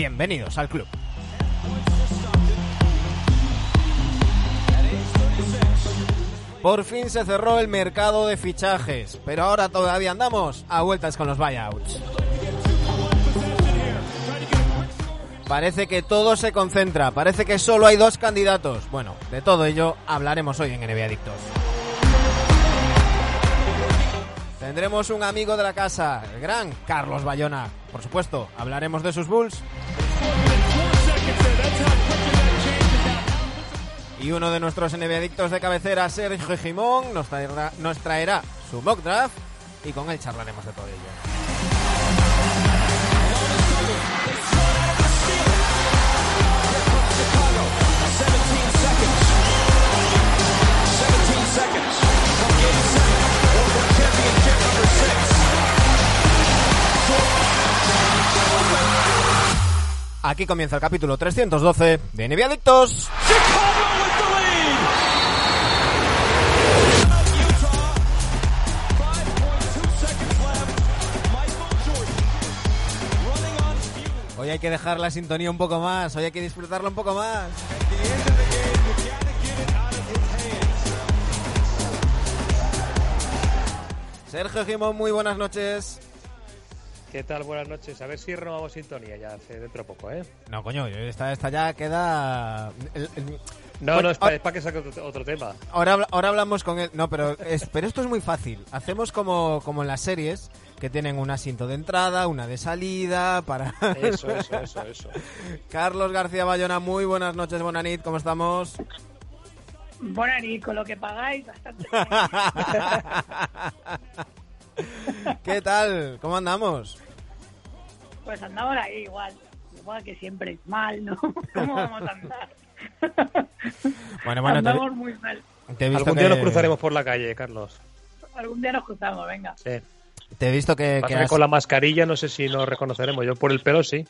Bienvenidos al club. Por fin se cerró el mercado de fichajes, pero ahora todavía andamos a vueltas con los buyouts. Parece que todo se concentra, parece que solo hay dos candidatos. Bueno, de todo ello hablaremos hoy en NBA Adictos. Tendremos un amigo de la casa, el gran Carlos Bayona. Por supuesto, hablaremos de sus Bulls. Y uno de nuestros NBA adictos de cabecera, Sergio Jimón, nos traerá, nos traerá su mock draft y con él charlaremos de todo ello. Aquí comienza el capítulo 312 de NBA Adictos. Hoy hay que dejar la sintonía un poco más, hoy hay que disfrutarla un poco más. Sergio Gimón, muy buenas noches. ¿Qué tal? Buenas noches. A ver si renovamos sintonía ya hace dentro de poco, ¿eh? No, coño, esta, esta ya queda... el- el- No, Bueno, no, es para, que saque otro, otro tema. Ahora, ahora hablamos con él. No, pero, es- pero esto es muy fácil. Hacemos como, como en las series, que tienen un asiento de entrada, una de salida, para... Eso, eso, eso, eso. Carlos García Bayona, muy buenas noches, Bonanit, ¿cómo estamos? Y con lo que pagáis, bastante. ¿Qué tal? ¿Cómo andamos? Pues andamos ahí igual. Igual que siempre. Mal, ¿no? ¿Cómo vamos a andar? Bueno, bueno, te, andamos muy mal. Algún día nos cruzaremos por la calle, Carlos. Algún día nos cruzamos, venga. Sí. Te he visto que, que has- con la mascarilla no sé si nos reconoceremos. Yo por el pelo sí.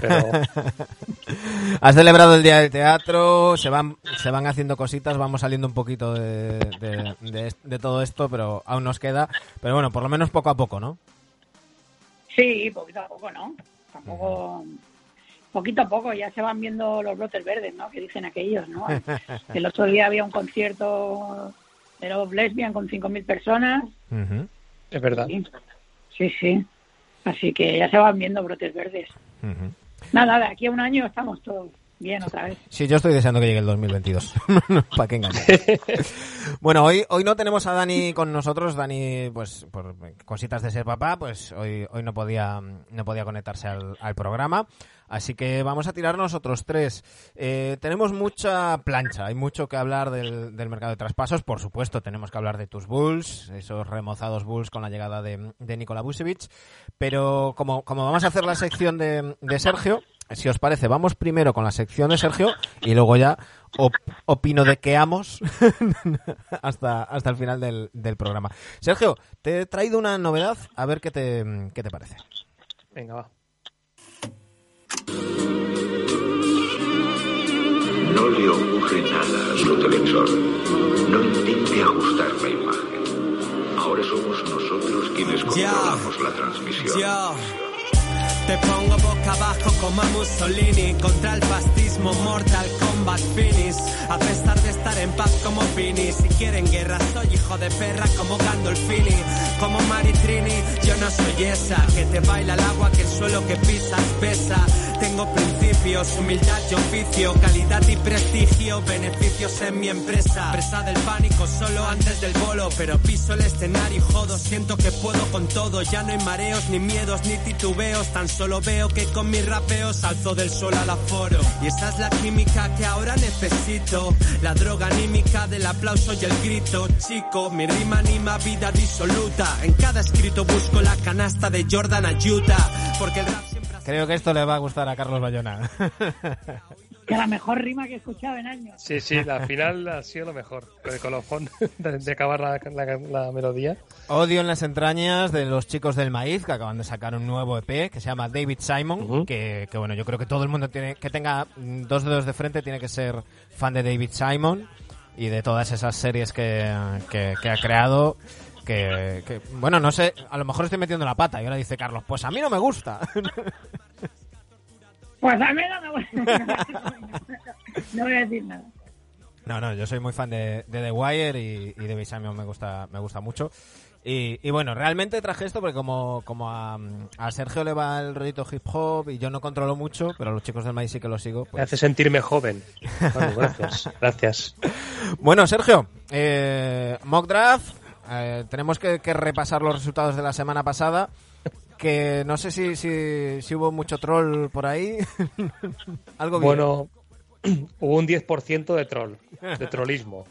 Pero has celebrado el Día del Teatro, se van, se van haciendo cositas, vamos saliendo un poquito de, de- de- de todo esto, pero aún nos queda. Pero bueno, por lo menos poco a poco, ¿no? Sí, poquito a poco, ¿no? Tampoco. Poquito a poco, ya se van viendo los brotes verdes, ¿no? Que dicen aquellos, ¿no? El otro día había un concierto de los lesbian con 5.000 personas. Ujú, es verdad. Sí, sí, sí. Así que ya se van viendo brotes verdes. ujú. Nada, de aquí a un año estamos todos bien otra vez. Sí, yo estoy deseando que llegue el 2022. ¿Para qué engañar? bueno, hoy, hoy no tenemos a Dani con nosotros. Dani, pues por cositas de ser papá, pues hoy, hoy no podía, no podía conectarse al, al programa. Así que vamos a tirar nosotros tres. Eh, tenemos mucha plancha, hay mucho que hablar del, del mercado de traspasos. Por supuesto, tenemos que hablar de tus Bulls, esos remozados Bulls con la llegada de, de Nikola. Pero como, vamos a hacer la sección de, de Sergio, si os parece, vamos primero con la sección de Sergio y luego ya op- opino de que amos hasta, hasta el final del, del programa. Sergio, te he traído una novedad, a ver qué te, qué te parece. Venga, va. No le ocurre nada a su televisor. No intente ajustar la imagen. Ahora somos nosotros quienes controlamos la transmisión. Yo te pongo boca abajo como a Mussolini contra el fascismo Mortal Kombat Finish. A pesar de estar en paz como Fini, si quieren guerra soy hijo de perra como Gandolfini, como Maritrini. Yo no soy esa que te baila el agua que el suelo que pisas pesa. Tengo principios, humildad y oficio, calidad y prestigio, beneficios en mi empresa. Presa del pánico solo antes del bolo, pero piso el escenario y jodo, siento que puedo con todo. Ya no hay mareos, ni miedos, ni titubeos, tan solo veo que con mis rapeos alzo del sol al aforo. Y esa es la química que ahora necesito, la droga anímica del aplauso y el grito. Chico, mi rima anima vida disoluta. En cada escrito busco la canasta de Jordan Ayuta, porque el rap siempre Creo que esto le va a gustar a Carlos Bayona. Que la mejor rima que he escuchado en años. Sí, sí, la final ha sido lo mejor. Con el colofón de, de acabar la, la- la melodía. Odio en las entrañas de los chicos del maíz que acaban de sacar un nuevo EP que se llama David Simon. Ujú. que, que, bueno, yo creo que todo el mundo tiene que tenga dos dedos de frente tiene que ser fan de David Simon y de todas esas series que, que, que ha creado. Que, que, bueno, no sé, a lo mejor estoy metiendo la pata y ahora dice Carlos, pues a mí no me gusta. Pues a mí no me voy No voy a decir nada. No, no, yo soy muy fan de, de The Wire y, y de Bisamio me gusta, me gusta mucho. Y, y bueno, realmente traje esto porque como, como a, a Sergio le va el rollito hip hop y yo no controlo mucho, pero a los chicos del maíz sí que lo sigo. Me Pues... hace sentirme joven. Bueno, gracias. Gracias. Bueno, Sergio, eh, mock draft. eh, tenemos que, que repasar los resultados de la semana pasada. Que no sé si, si, si hubo mucho troll por ahí. Algo bien. Bueno, hubo un 10% de troll, de trollismo.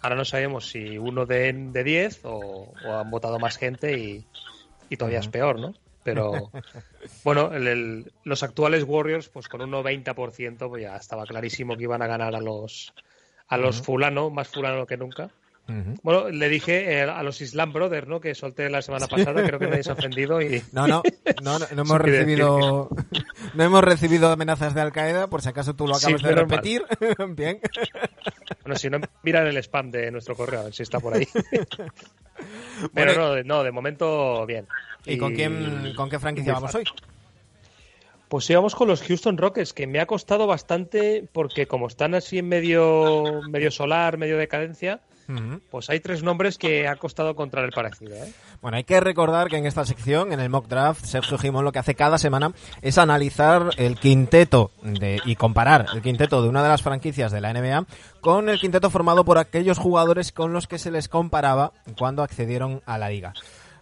Ahora no sabemos si uno de, de 10 o, o han votado más gente y, y todavía es peor, ¿no? Pero bueno, el- el- los actuales Warriors, pues con un 90%, pues ya estaba clarísimo que iban a ganar a los a los fulano, más fulano que nunca. Bueno, le dije eh, a los Islam Brothers, ¿no? Que solté la semana pasada, creo que nadie se ha ofendido y No, no, no, no, no hemos recibido no hemos recibido amenazas de Al Qaeda, por si acaso tú lo Sí, acabas de repetir. Bien. Bueno, si no, miran el spam de nuestro correo, a ver si está por ahí. Bueno, Pero no, de- no, de momento bien. ¿Y con quién con qué franquicia vamos hoy? Pues íbamos con los Houston Rockets, que me ha costado bastante porque como están así en medio, medio solar, medio decadencia, Pues hay tres nombres que ha costado encontrar el parecido. ¿eh? Bueno, hay que recordar que en esta sección, en el mock draft, Sergio Gimón lo que hace cada semana es analizar el quinteto de, y comparar el quinteto de una de las franquicias de la NBA con el quinteto formado por aquellos jugadores con los que se les comparaba cuando accedieron a la liga.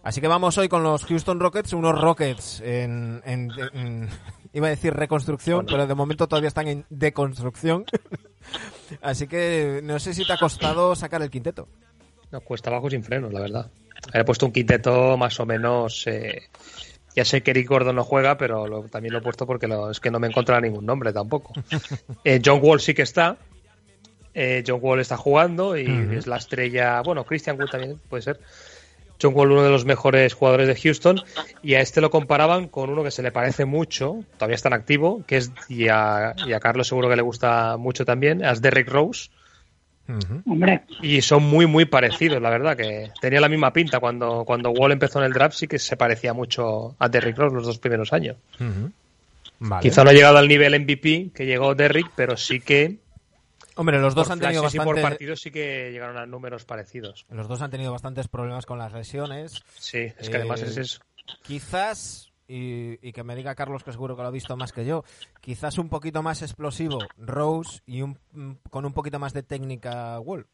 Así que vamos hoy con los Houston Rockets, unos Rockets en, en- en- iba a decir reconstrucción, pero de momento todavía están en deconstrucción. Así que no sé si te ha costado sacar el quinteto. No, cuesta abajo sin frenos, la verdad. He puesto un quinteto más o menos... eh, ya sé que Eric Gordon no juega, pero lo- también lo he puesto porque lo- es que no me he encontrado ningún nombre tampoco. Eh, John Wall sí que está. Eh, John Wall está jugando y es la estrella... Bueno, Christian Wood también puede ser. John Wall, uno de los mejores jugadores de Houston, y a este lo comparaban con uno que se le parece mucho, todavía está en activo, que es, y a, y a Carlos seguro que le gusta mucho también, es Derrick Rose, y son muy, muy parecidos, la verdad, que tenía la misma pinta cuando, cuando Wall empezó en el draft, sí que se parecía mucho a Derrick Rose los dos primeros años. Vale. Quizá no ha llegado al nivel MVP que llegó Derrick, pero sí que Hombre, los dos por han tenido y por partidos sí que llegaron a números parecidos. los dos han tenido bastantes problemas con las lesiones. Sí, es que además Eh, es eso. Quizás, y, y que me diga Carlos que seguro que lo ha visto más que yo, quizás un poquito más explosivo Rose y un, con un poquito más de técnica Wall.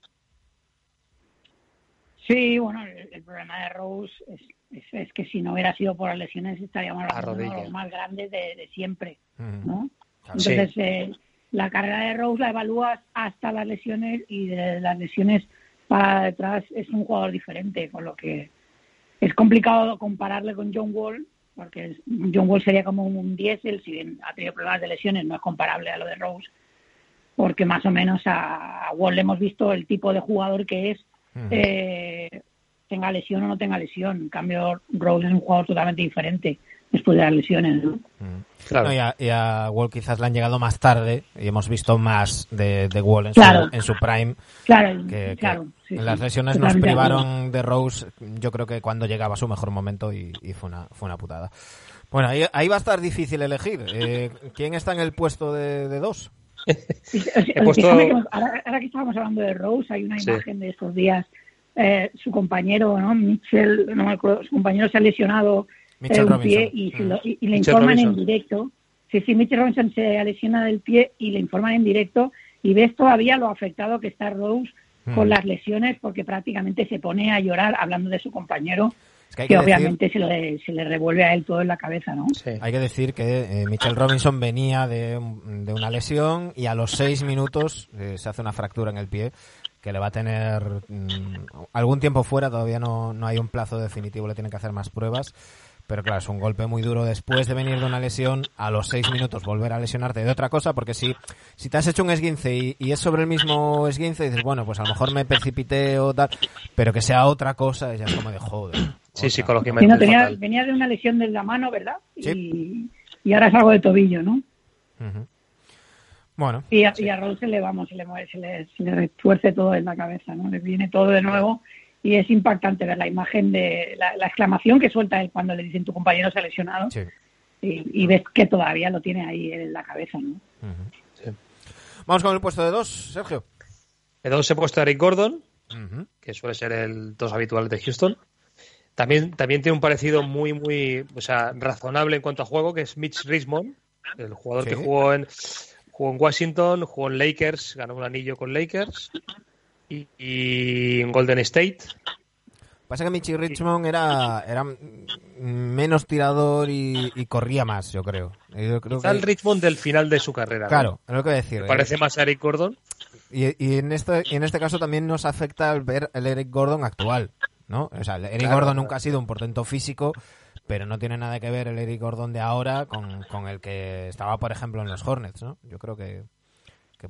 sí, bueno, el, el problema de Rose es, es, es que si no hubiera sido por las lesiones estaríamos hablando de los más grandes de, de siempre. ¿no? Claro. Sí. Entonces, eh, la carrera de Rose la evalúas hasta las lesiones y de las lesiones para detrás es un jugador diferente, con lo que es complicado compararle con John Wall, porque John Wall sería como un diésel, si bien ha tenido problemas de lesiones, no es comparable a lo de Rose, porque más o menos a, Wall le hemos visto el tipo de jugador que es, eh, tenga lesión o no tenga lesión. En cambio, Rose es un jugador totalmente diferente después de las lesiones, ¿no? Ujú. Claro. No, y, a, y a Wall quizás le han llegado más tarde y hemos visto más de, de Wall en, Claro. su, en su prime. Claro, Que, que claro. sí, las sí, lesiones nos privaron de Rose, yo creo que cuando llegaba a su mejor momento y, y fue, una, fue una putada. Bueno, ahí, ahí va a estar difícil elegir. Eh, ¿Quién está en el puesto de, de dos? He puesto- ahora, ahora que estábamos hablando de Rose, hay una Sí. imagen de estos días. eh, su compañero, ¿no? Mitchell, no me acuerdo, su compañero se ha lesionado Mitchell un pie y, se Mm. lo- y- y le Mitchell informan en directo. Sí, sí, Mitchell Robinson se lesiona del pie y le informan en directo y ves todavía lo afectado que está Rose Mm. con las lesiones porque prácticamente se pone a llorar hablando de su compañero Es que hay que, que decir- obviamente se, le, se le revuelve a él todo en la cabeza, ¿no? Sí. Hay que decir que eh, Mitchell Robinson venía de, de una lesión y a los seis minutos eh, se hace una fractura en el pie que le va a tener mm, algún tiempo fuera, todavía no, no hay un plazo definitivo, le tienen que hacer más pruebas. Pero claro, es un golpe muy duro después de venir de una lesión, a los seis minutos volver a lesionarte de otra cosa, porque si, si te has hecho un esguince y, y es sobre el mismo esguince, dices, bueno, pues a lo mejor me precipité o tal, pero que sea otra cosa, ya es como de joder. Sí, otra. psicológicamente. Sí, no, tenía, venía de una lesión de la mano, ¿verdad? Sí. Y, y ahora es algo de tobillo, ¿no? Bueno, Y a, y a Raúl se le, vamos, se le, mueve, se le, se le retuerce todo en la cabeza, ¿no? Le viene todo de nuevo y es impactante ver la imagen de la, la exclamación que suelta él cuando le dicen tu compañero se ha lesionado. sí. y, ves que todavía lo tiene ahí en la cabeza, ¿no? Vamos con el puesto de dos, Sergio. De dos he puesto a Eric Gordon, que suele ser el dos habitual de Houston. También, también tiene un parecido muy, muy, o sea, razonable en cuanto a juego, que es Mitch Richmond, el jugador que jugó en, jugó en Washington, jugó en Lakers, ganó un anillo con Lakers y, en Golden State. Pasa que Mitch Richmond era, era menos tirador y, corría más, yo creo. Yo creo el Richmond del final de su carrera. Claro, es lo que decir. parece más a Eric Gordon. Y, y, en este, y en este caso también nos afecta el ver el Eric Gordon actual. ¿no? O sea, Eric Gordon nunca ha sido un portento físico, pero no tiene nada que ver el Eric Gordon de ahora con, el que estaba, por ejemplo, en los Hornets, ¿no? Yo creo que,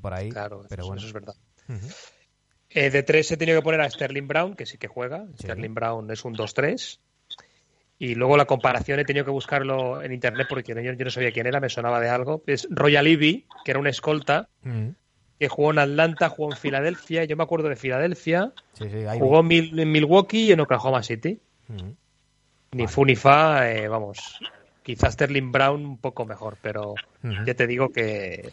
por ahí. Claro, pero bueno. eso es verdad. Eh, de tres he tenido que poner a Sterling Brown, que sí que juega. Sterling Brown es un 2-3. Y luego la comparación he tenido que buscarlo en internet porque yo, no sabía quién era, me sonaba de algo. Es Royal Ivy, que era un escolta, que jugó en Atlanta, jugó en Filadelfia, yo me acuerdo de Filadelfia, jugó en Milwaukee y en Oklahoma City. Ni fu ni fa, eh, vamos. Quizás Sterling Brown un poco mejor, pero ya te digo que.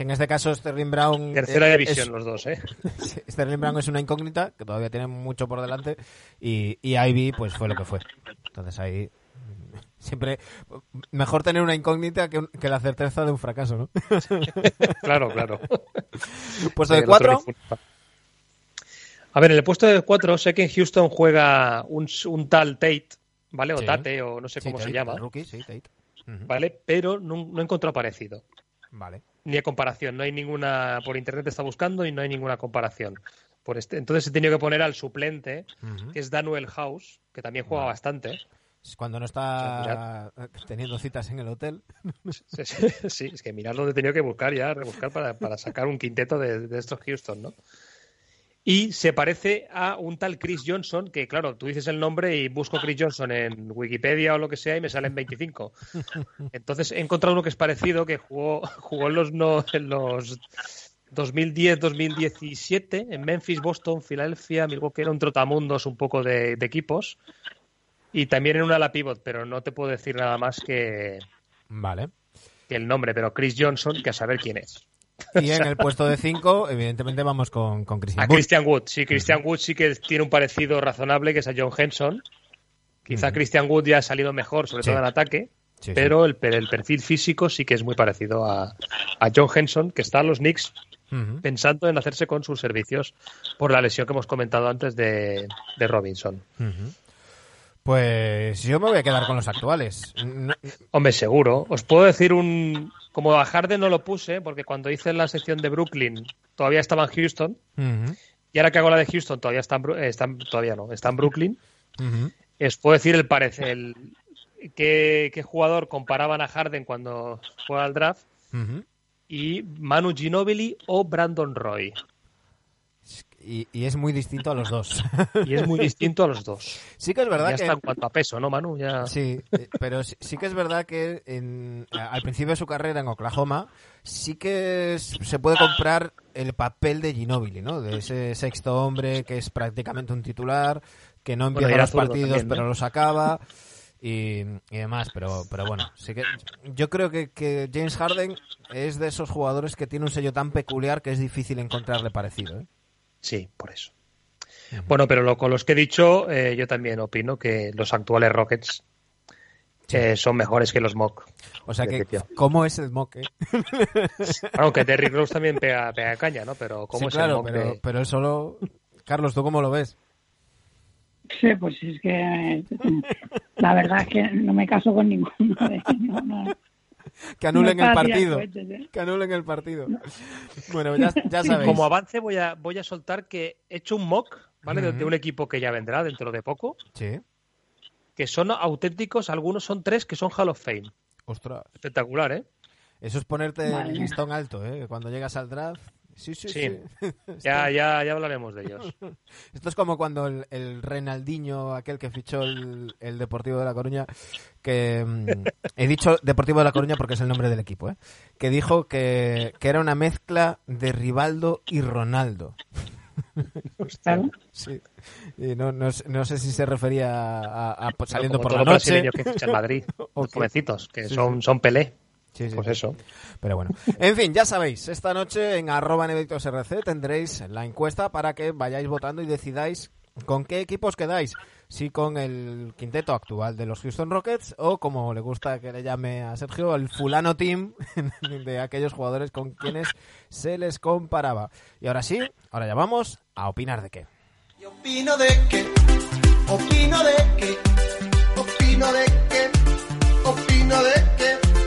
Si en este caso Sterling Brown. Tercera división los dos, ¿eh? Sterling Brown es una incógnita que todavía tiene mucho por delante y, y Ivy, pues fue lo que fue. Entonces ahí siempre mejor tener una incógnita que, la certeza de un fracaso, ¿no? claro, claro. Puesto de cuatro. A ver, en el puesto de cuatro sé que en Houston juega un, tal Tate, ¿vale? O Tate, o no sé cómo se llama. Rookie, sí, Tate. ¿Vale? Pero no, he encontrado parecido. Vale. Ni a comparación. No hay ninguna. Por internet está buscando y no hay ninguna comparación. Por este, entonces he tenido que poner al suplente, que es Daniel House, que también juega bastante. Cuando no está teniendo citas en el hotel. Sí, es que mirar dónde he tenido que buscar ya, rebuscar para, para sacar un quinteto de, estos Houston, ¿no? Y se parece a un tal Chris Johnson, que claro, tú dices el nombre y busco Chris Johnson en Wikipedia o lo que sea y me salen 25. Entonces he encontrado uno que es parecido, que jugó, jugó en los, no, en los 2010-2017 en Memphis, Boston, Filadelfia, Milwaukee, era un trotamundos un poco de equipos. Y también en una ala pivot, pero no te puedo decir nada más que, vale. que el nombre, pero Chris Johnson, que a saber quién es. Y en el puesto de 5, evidentemente vamos con, con Christian Wood. Christian Wood, sí, Christian Wood sí que tiene un parecido razonable, que es a John Henson. Quizá Christian Wood ya ha salido mejor, sobre todo en ataque, pero el, el, perfil físico sí que es muy parecido a, a John Henson, que está en los Knicks pensando en hacerse con sus servicios por la lesión que hemos comentado antes de, de Robinson. Pues yo me voy a quedar con los actuales. Hombre, seguro. Os puedo decir un... Como a Harden no lo puse, porque cuando hice la sección de Brooklyn todavía estaba en Houston. Y ahora que hago la de Houston todavía está en, todavía no, está en Brooklyn. Os puedo decir el parecer, el, qué, jugador comparaban a Harden cuando fue al draft. Y Manu Ginobili o Brandon Roy. Y, es muy distinto a los dos. Y es muy distinto a los dos. Sí que es verdad ya que... está en cuanto a peso, ¿no, Manu? Ya... Sí, eh, pero sí, que es verdad que en, al principio de su carrera en Oklahoma sí que se puede comprar el papel de Ginobili, ¿no? De ese sexto hombre que es prácticamente un titular, que no empieza los partidos pero los acaba y, demás. Pero, pero bueno, sí que yo creo que, que James Harden es de esos jugadores que tiene un sello tan peculiar que es difícil encontrarle parecido, ¿eh? Sí, por eso. Bueno, pero con los que he dicho, eh, yo también opino que los actuales Rockets eh, son mejores que los Mock. O sea que, ¿cómo es el Mock? Eh? Aunque Terry Rose también pega, pega, caña, ¿no? Pero ¿cómo es el Mock? Pero, pero es solo... Carlos, ¿tú cómo lo ves? Sí, pues es que la verdad es que no me caso con ninguno de ellos que anulen el partido. ¿eh? Que anulen el partido. Bueno, ya, sabéis. Como avance voy a, voy a soltar que he hecho un mock, ¿vale? de, un equipo que ya vendrá dentro de poco. Sí. Que son auténticos, algunos son tres que son Hall of Fame. Ostras. Espectacular, ¿eh? Eso es ponerte el listón alto, ¿eh? Cuando llegas al draft Sí, sí, sí. Ya, ya, ya hablaremos de ellos. Esto es como cuando el, el Renaldiño, aquel que fichó el, Deportivo de La Coruña, que mm, he dicho Deportivo de La Coruña porque es el nombre del equipo, ¿eh? que dijo que, era una mezcla de Rivaldo y Ronaldo. Sí. Y no, no, no, sé si se refería a, a pues, saliendo por la noche. que en Madrid, los jovencitos, que son, son Pelé. Sí, sí, pues eso. Pero bueno. En fin, ya sabéis, esta noche en arroba RC tendréis la encuesta para que vayáis votando y decidáis con qué equipos quedáis. Si con el quinteto actual de los Houston Rockets o, como le gusta que le llame a Sergio, el fulano team de aquellos jugadores con quienes se les comparaba. Y ahora sí, ahora ya vamos a opinar de qué. opino de qué, opino de qué, opino de qué, opino de qué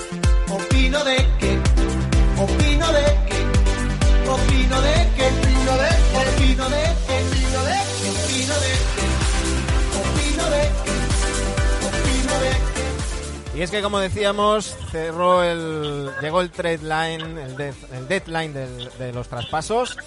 es que como decíamos, cerró el llegó el trade line, el, el deadline de los traspasos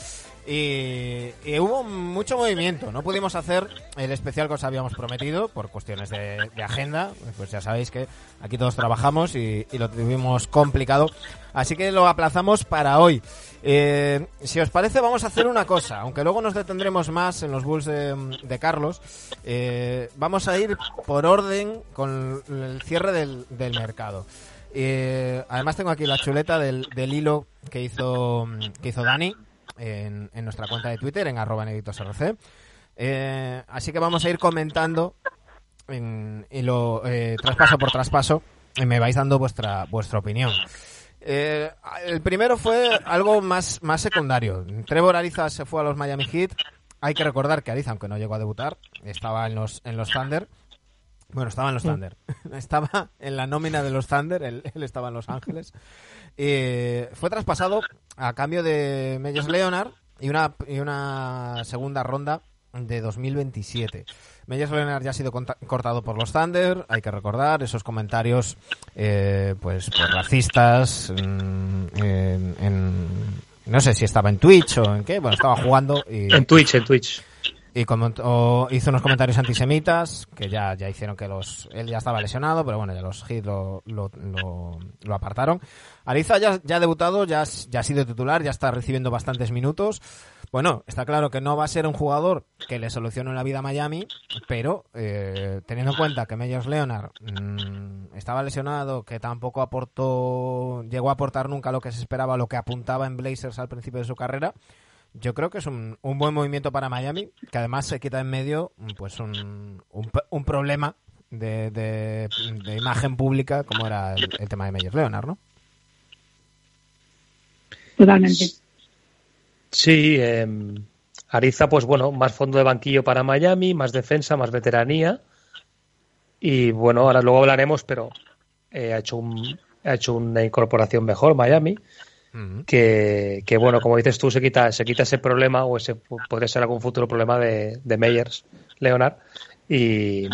y, hubo mucho movimiento. No pudimos hacer el especial que os habíamos prometido por cuestiones de, agenda. Pues ya sabéis que aquí todos trabajamos y, lo tuvimos complicado. Así que lo aplazamos para hoy. Eh, si os parece, vamos a hacer una cosa. Aunque luego nos detendremos más en los Bulls de, Carlos. Eh, vamos a ir por orden con el cierre del, mercado. Eh, además tengo aquí la chuleta del, hilo que hizo, que hizo Dani en, nuestra cuenta de Twitter, en arroba eh, así que vamos a ir comentando y lo eh, traspaso por traspaso y me vais dando vuestra vuestra opinión. Eh, el primero fue algo más, más secundario. Trevor Ariza se fue a los Miami Heat. Hay que recordar que Ariza, aunque no llegó a debutar, estaba en los, en los Thunder. Bueno, estaba en los Thunder. estaba en la nómina de los Thunder, él, él estaba en Los Ángeles. Eh, fue traspasado a cambio de Meyers Leonard y una, y una segunda ronda de 2027. Meyers Leonard ya ha sido cortado por los Thunder, hay que recordar esos comentarios eh, pues, racistas mm, en, no sé si estaba en Twitch o en qué, bueno, estaba jugando y... En Twitch, en Twitch y como, hizo unos comentarios antisemitas que ya, ya hicieron que los él ya estaba lesionado pero bueno ya los Heat lo, lo, lo, apartaron. Ariza ya, ya ha debutado ya, ya ha sido titular ya está recibiendo bastantes minutos. Bueno está claro que no va a ser un jugador que le solucione la vida a Miami pero eh, teniendo en cuenta que Meyers Leonard mm, estaba lesionado que tampoco aportó llegó a aportar nunca lo que se esperaba lo que apuntaba en Blazers al principio de su carrera yo creo que es un, un, buen movimiento para Miami, que además se quita en medio pues un, un, problema de, de, imagen pública como era el, tema de Meyers Leonard, ¿no? Totalmente. Sí, eh, Ariza, pues bueno, más fondo de banquillo para Miami, más defensa, más veteranía. Y bueno, ahora luego hablaremos, pero eh, ha, hecho un, ha hecho una incorporación mejor Miami que, bueno, como dices tú, se quita, se quita ese problema o ese podría ser algún futuro problema de, de Meyers, Leonard. Y,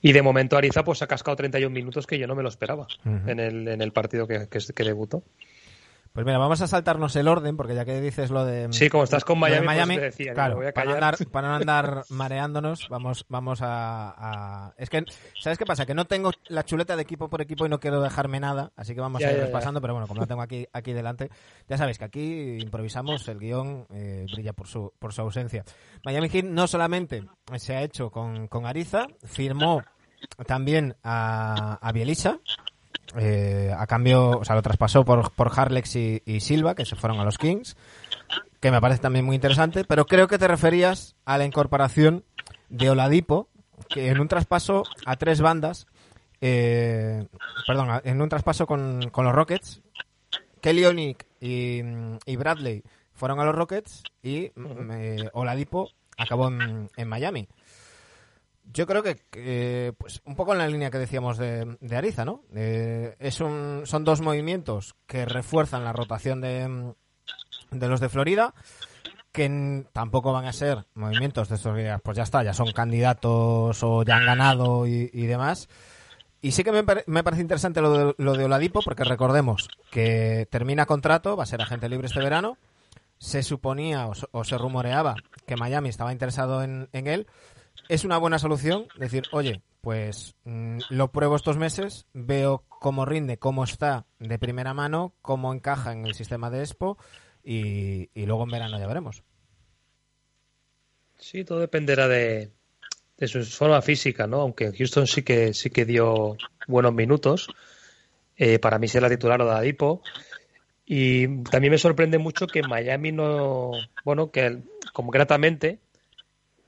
y de momento Ariza pues ha cascado 31 minutos que yo no me lo esperaba en, el, en el partido que, que, que debutó. Pues mira, vamos a saltarnos el orden, porque ya que dices lo de. Sí, como estás con Miami, pues claro, para, no andar, para, no andar, mareándonos, vamos, vamos a, Es que, ¿sabes qué pasa? Que no tengo la chuleta de equipo por equipo y no quiero dejarme nada, así que vamos a ir repasando, pero bueno, como la tengo aquí, aquí delante, ya sabéis que aquí improvisamos, el guion eh, brilla por su, por su ausencia. Miami Heat no solamente se ha hecho con, con Ariza, firmó también a, a Bielisa, eh, a cambio, o sea, lo traspasó por, por Harlex y, Silva, que se fueron a los Kings, que me parece también muy interesante, pero creo que te referías a la incorporación de Oladipo, que en un traspaso a tres bandas, eh, perdón, en un traspaso con, los Rockets, Kelly Onik y, Bradley fueron a los Rockets y eh, Oladipo acabó en Miami. Yo creo que, pues un poco en la línea que decíamos de, Ariza, ¿no? Eh, es un, son dos movimientos que refuerzan la rotación de, de los de Florida, que tampoco van a ser movimientos de estos días, pues ya está, ya son candidatos o ya han ganado y, demás. Y sí que me, me, parece interesante lo de, lo de Oladipo, porque recordemos que termina contrato, va a ser agente libre este verano. Se suponía o, se rumoreaba que Miami estaba interesado en, en él es una buena solución decir, oye, pues mm, lo pruebo estos meses, veo cómo rinde, cómo está de primera mano, cómo encaja en el sistema de Expo y, luego en verano ya veremos. Sí, todo dependerá de, su forma física, ¿no? Aunque Houston sí que sí que dio buenos minutos. Eh, para mí es la titular o de Adipo. Y también me sorprende mucho que Miami no, bueno, que como gratamente,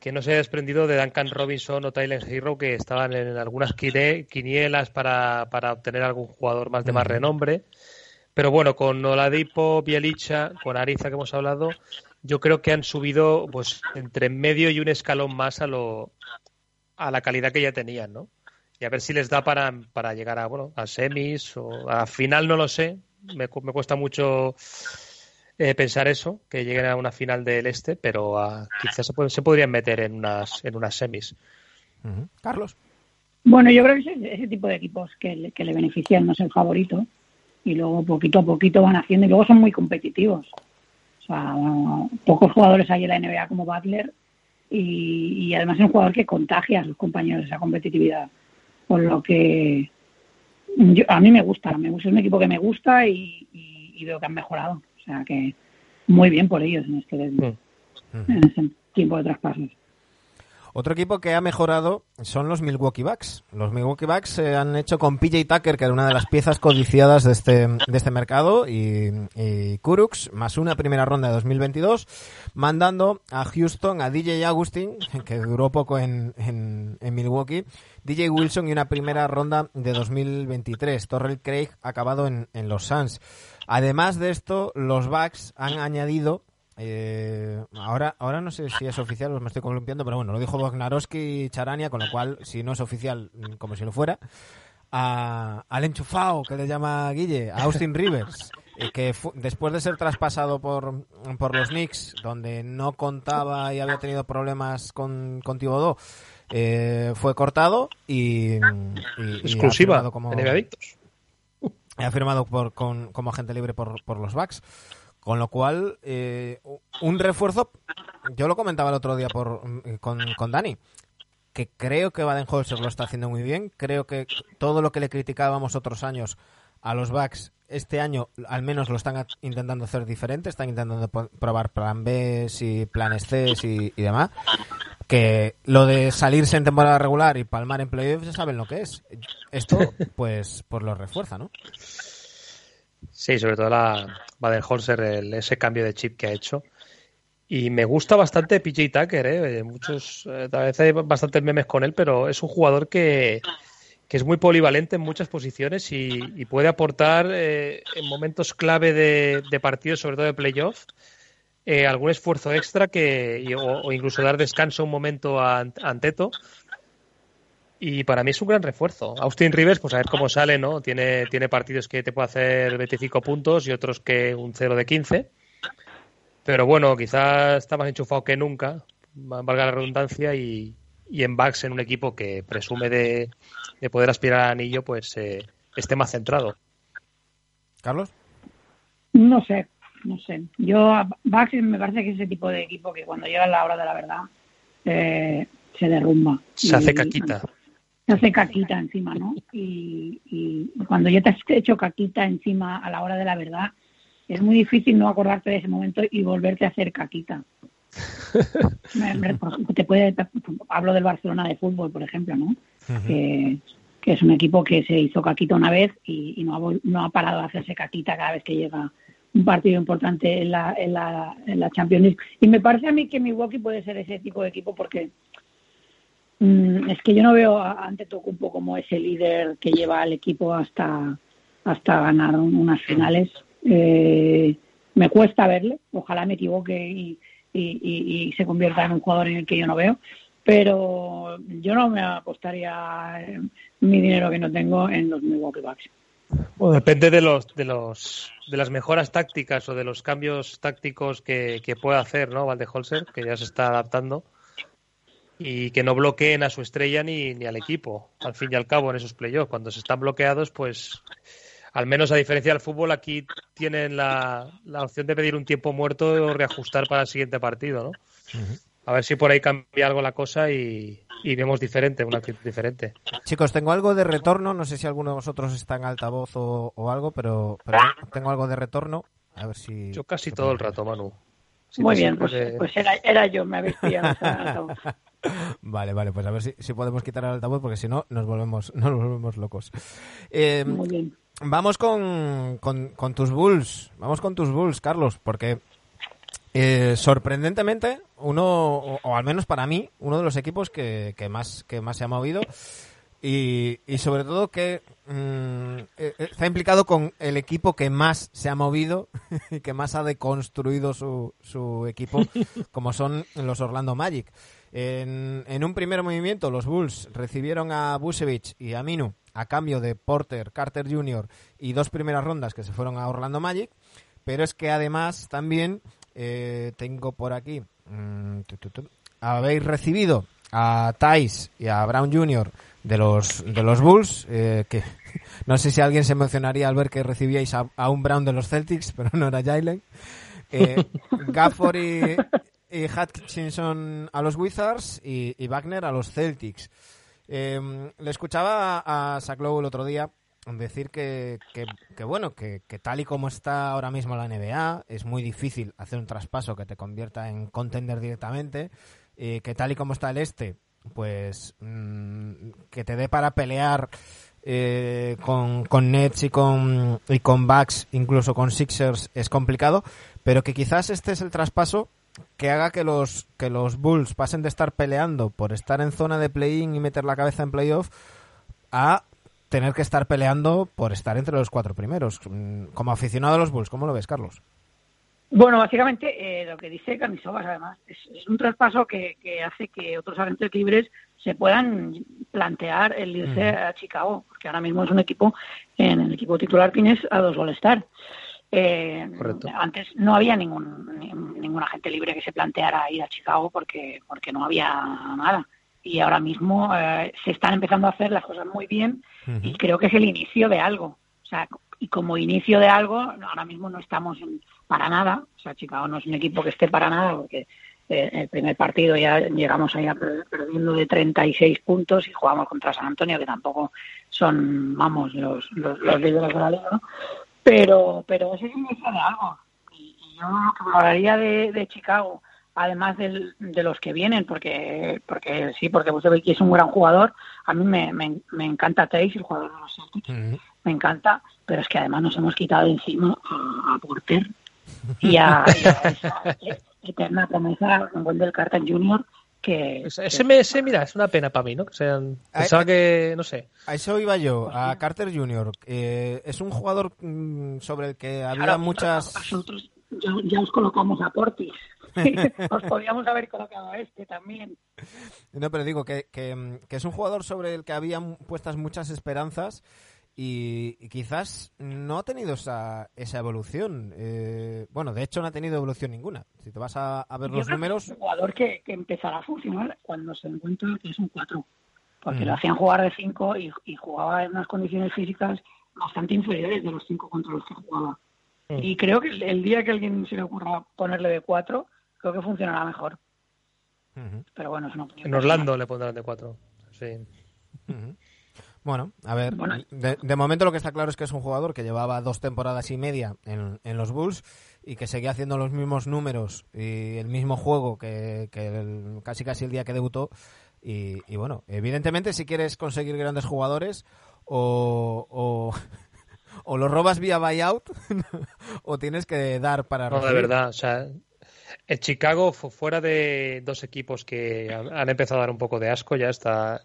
que no se haya desprendido de Duncan Robinson o Tyler Hero, que estaban en algunas quinielas para, para obtener algún jugador más de más renombre. Pero bueno, con Oladipo, Bielicha, con Ariza que hemos hablado, yo creo que han subido pues entre medio y un escalón más a lo a la calidad que ya tenían, ¿no? Y a ver si les da para, para llegar a bueno a semis o a final no lo sé. Me, me cuesta mucho eh, pensar eso, que lleguen a una final del este, pero a, quizás se, se, podrían meter en unas en unas semis. Uh -huh. Carlos. Bueno, yo creo que ese, ese tipo de equipos que le, que le benefician no es el favorito y luego poquito a poquito van haciendo y luego son muy competitivos. O sea, pocos jugadores hay en la NBA como Butler y, y, además es un jugador que contagia a sus compañeros esa competitividad. Por lo que yo, a mí me gusta, me gusta, es un equipo que me gusta y, y, y, veo que han mejorado. O sea que muy bien por ellos en este, mm. en este tiempo de traspasos. Otro equipo que ha mejorado son los Milwaukee Bucks. Los Milwaukee Bucks se han hecho con PJ Tucker, que era una de las piezas codiciadas de este, de este mercado, y, y Kuruks, más una primera ronda de 2022, mandando a Houston a DJ Agustin, que duró poco en, en, en Milwaukee, DJ Wilson y una primera ronda de 2023. Torrell Craig acabado en, en los Suns. Además de esto, los Bucks han añadido eh, ahora, ahora no sé si es oficial o me estoy columpiando, pero bueno, lo dijo Bognarowski y Charania, con lo cual, si no es oficial, como si lo fuera, a, al enchufado que le llama Guille, a Austin Rivers, eh, que después de ser traspasado por, por los Knicks, donde no contaba y había tenido problemas con, con Thibodeau, eh, fue cortado y, y exclusiva y como, Adictos. Ha firmado por, con, como agente libre por, por los Bucks. Con lo cual, eh, un refuerzo, yo lo comentaba el otro día por, con, con Dani, que creo que Baden-Holzer lo está haciendo muy bien. Creo que todo lo que le criticábamos otros años a los Bucks, este año al menos lo están intentando hacer diferente. Están intentando probar plan B y planes C y demás. Que lo de salirse en temporada regular y palmar en playoffs ya saben lo que es. Esto, pues, pues lo refuerza, ¿no? Sí, sobre todo la Baden-Holzer, ese cambio de chip que ha hecho. Y me gusta bastante PJ Tucker, ¿eh? Muchos, eh, tal vez hay bastantes memes con él, pero es un jugador que, que es muy polivalente en muchas posiciones y, y puede aportar eh, en momentos clave de, de, partidos, sobre todo de playoff, eh, algún esfuerzo extra que, y, o, o, incluso dar descanso un momento a, a Anteto. Y para mí es un gran refuerzo. Austin Rivers, pues a ver cómo sale, ¿no? Tiene, tiene partidos que te puede hacer 25 puntos y otros que un 0 de 15. Pero bueno, quizás está más enchufado que nunca, valga la redundancia, y, y en Bucks, en un equipo que presume de, de poder aspirar al anillo, pues eh, esté más centrado. ¿Carlos? No sé, no sé. Yo, Bucks me parece que es ese tipo de equipo que cuando llega la hora de la verdad eh, se derrumba. Se hace caquita. Se hace caquita encima, ¿no? Y, y cuando ya te has hecho caquita encima a la hora de la verdad, es muy difícil no acordarte de ese momento y volverte a hacer caquita. te puede, hablo del Barcelona de fútbol, por ejemplo, ¿no? Uh -huh. que, que, es un equipo que se hizo caquita una vez y, y no, ha, no, ha, parado de hacerse caquita cada vez que llega un partido importante en la, en, la, en la Champions League. Y me parece a mí que Milwaukee puede ser ese tipo de equipo porque mmm, es que yo no veo a Antetokounmpo como ese líder que lleva al equipo hasta, hasta ganar unas finales. Eh, me cuesta verle, ojalá me equivoque y, y, y, y, se convierta en un jugador en el que yo no veo, pero yo no me apostaría mi dinero que no tengo en los Milwaukee Bucks. Bueno, depende de los de los de las mejoras tácticas o de los cambios tácticos que, que pueda hacer, ¿no? Valdeholzer, que ya se está adaptando y que no bloqueen a su estrella ni, ni al equipo, al fin y al cabo en esos playoffs. Cuando se están bloqueados, pues al menos a diferencia del fútbol, aquí tienen la, la, opción de pedir un tiempo muerto o reajustar para el siguiente partido, ¿no? Uh -huh. A ver si por ahí cambia algo la cosa y, y vemos diferente, una actitud diferente. Chicos, tengo algo de retorno, no sé si alguno de vosotros está en altavoz o, o algo, pero, pero, tengo algo de retorno. A ver si. Yo casi todo el rato, Manu. Muy bien, pues, pues era, era yo, me habéis pillado. Vale, vale, pues a ver si, si podemos quitar el altavoz porque si no nos volvemos, nos volvemos locos. Eh, Muy bien. Vamos con, con, con tus Bulls. Vamos con tus Bulls, Carlos, porque eh, sorprendentemente, uno, o, o al menos para mí, uno de los equipos que, que más, que más se ha movido y, y sobre todo que mm, eh, eh, está implicado con el equipo que más se ha movido y que más ha deconstruido su, su equipo, como son los Orlando Magic. En, en un primer movimiento, los Bulls recibieron a Busevich y a Minu a cambio de Porter, Carter Jr. y dos primeras rondas que se fueron a Orlando Magic. Pero es que además también eh, tengo por aquí. mm, tu, tu, tu, habéis recibido a Tice y a Brown Jr. de los de los Bulls, eh, que no sé si alguien se emocionaría al ver que recibíais a, a un Brown de los Celtics, pero no era Jalen. Eh, Gafford y, y Hutchinson a los Wizards y, y Wagner a los Celtics. Eh, le escuchaba a, a Saclow el otro día decir que, que, bueno, que, tal y como está ahora mismo la NBA, es muy difícil hacer un traspaso que te convierta en contender directamente, que tal y como está el este, pues mm, que te dé para pelear eh, con, con Nets y con, y con Bucks, incluso con Sixers, es complicado, pero que quizás este es el traspaso que haga que los, que los Bulls pasen de estar peleando por estar en zona de play-in y meter la cabeza en playoff a tener que estar peleando por estar entre los cuatro primeros. Mm, Como aficionado a los Bulls, ¿cómo lo ves, Carlos? Bueno, básicamente eh, lo que dice Carnisovas, además, es, es un traspaso que, que hace que otros agentes libres se puedan plantear el irse a Chicago, porque ahora mismo es un equipo, en el equipo titular tienes a dos All-Star. Eh, Correcto. antes no había ningún, ni- ningún agente libre que se planteara ir a Chicago porque, porque no había nada. Y ahora mismo eh, se están empezando a hacer las cosas muy bien y creo que es el inicio de algo. O sea, y como inicio de algo, ahora mismo no estamos en- para nada. O sea, Chicago no es un equipo que esté para nada porque eh, el primer partido ya llegamos ahí a per- perdiendo de 36 puntos y jugamos contra San Antonio, que tampoco son, vamos, los, los, los líderes de la liga, ¿no? Pero, pero es el inicio de algo. Y, y yo lo que hablaría de, de Chicago, además del- de los que vienen, porque porque sí, porque Vucevic es un gran jugador. A mí me, me, me encanta Tays, el jugador de los Celtics, me encanta, pero es que además nos hemos quitado de encima a, a Porter y a, y a esa eterna promesa en Wendell Carter Jr. que, Ese, ese me- ese, mira, es una pena para mí, ¿no? Que sean, Ay, pensaba que, no sé. A eso iba yo, a Carter Jr. Eh, es un jugador mm, sobre el que había Claro, muchas... Nosotros ya, ya os colocamos a Portis. os podíamos haber colocado a este también. No, pero digo que, que, que es un jugador sobre el que había m- puestas muchas esperanzas y, y quizás no ha tenido esa, esa evolución. Eh, bueno, de hecho no ha tenido evolución ninguna. Si te vas a, a ver Yo los creo que números... Es un jugador que, que empezará a funcionar cuando se encuentra que es un 4. Porque Mm. lo hacían jugar de 5 y, y jugaba en unas condiciones físicas bastante inferiores de los 5 contra los que jugaba. Mm. Y creo que el, día que alguien se le ocurra ponerle de 4, creo que funcionará mejor. Pero bueno, es una opinión En Orlando le pondrán de cuatro. Sí. Bueno, a ver, Bueno. de, de momento lo que está claro es que es un jugador que llevaba dos temporadas y media en, en los Bulls y que seguía haciendo los mismos números y el mismo juego que, que el- casi casi el día que debutó. Y, y bueno, evidentemente si quieres conseguir grandes jugadores o, o, o lo robas vía buyout o tienes que dar para No, de verdad, o sea, el Chicago, fu- fuera de dos equipos que han han empezado a dar un poco de asco ya está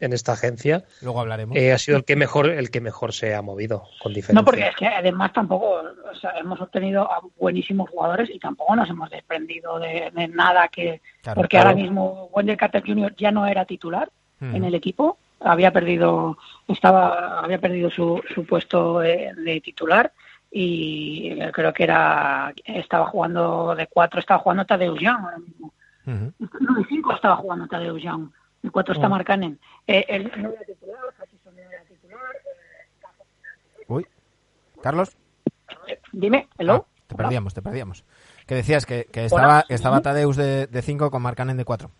en esta agencia, Luego hablaremos. eh, ha sido el que mejor el que mejor se ha movido, con diferencia. No, porque es que además tampoco, o sea, hemos obtenido a buenísimos jugadores y tampoco nos hemos desprendido de, de nada que, Claro, porque claro. ahora mismo Wendell Carter Jr. ya no era titular en el equipo, había perdido, estaba, había perdido su, su puesto de, de titular y creo que era, estaba jugando de cuatro, estaba jugando Tadeusz Young ahora mismo. Ujú. No, de cinco estaba jugando Tadeusz Young, de cuatro está Markkanen. Eh, él no era titular, Hutchison era titular. Uy, Carlos. eh, dime, hello. Ah, te perdíamos, te perdíamos. Que decías que, que Hola. estaba, estaba Tadeusz de 5 con Marcanen de 4.